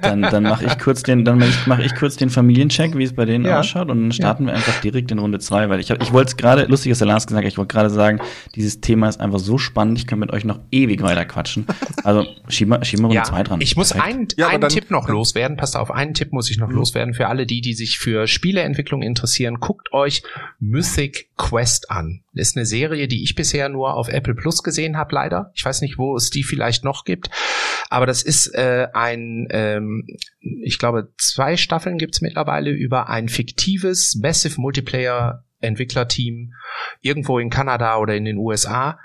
S1: Dann, dann mache ich kurz den, dann mache ich kurz den Familiencheck, wie es bei denen
S3: Ja.
S1: ausschaut, und dann starten wir einfach direkt in Runde zwei, weil ich hab, ich wollte es gerade, lustig, dass der Lars gesagt hat, ich wollte gerade sagen, dieses Thema ist einfach so spannend, ich kann mit euch noch ewig weiter quatschen. Also schieben wir, schieben wir Runde zwei dran.
S3: ich muss
S1: Perfekt.
S3: einen,
S2: Ja,
S3: einen
S2: dann-
S3: Tipp noch loswerden. Passt auf, einen Tipp muss ich noch loswerden für alle die, die sich für Spieleentwicklung interessieren. Guckt euch Mythic Quest an. Das ist eine Serie, die ich bisher nur auf Apple Plus gesehen habe, leider. Ich weiß nicht, wo es die vielleicht noch gibt. Aber das ist äh, ein, ähm, ich glaube, zwei Staffeln gibt's mittlerweile über ein fiktives Massive Multiplayer Entwicklerteam irgendwo in Kanada oder in den USA.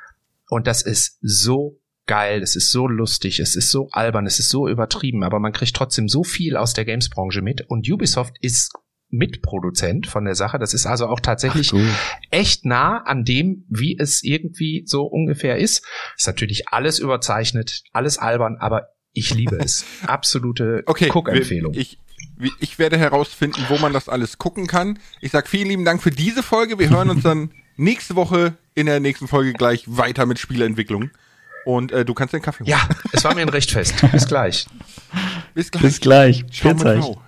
S3: Und das ist so geil, es ist so lustig, es ist so albern, es ist so übertrieben, aber man kriegt trotzdem so viel aus der Games-Branche mit. Und Ubisoft ist Mitproduzent von der Sache. Das ist also auch tatsächlich
S1: Cool.
S3: echt nah an dem, wie es irgendwie so ungefähr ist. Ist natürlich alles überzeichnet, alles albern, aber ich liebe es. Absolute
S2: Okay,
S3: Cook-Empfehlung.
S2: wir- Ich, ich werde herausfinden, wo man das alles gucken kann. Ich sag vielen lieben Dank für diese Folge. Wir hören uns dann nächste Woche in der nächsten Folge gleich weiter mit Spieleentwicklung. Und äh, du kannst den Kaffee holen.
S3: Ja, es war mir ein Recht fest. Bis gleich.
S2: bis gleich.
S1: Bis gleich.
S2: Ciao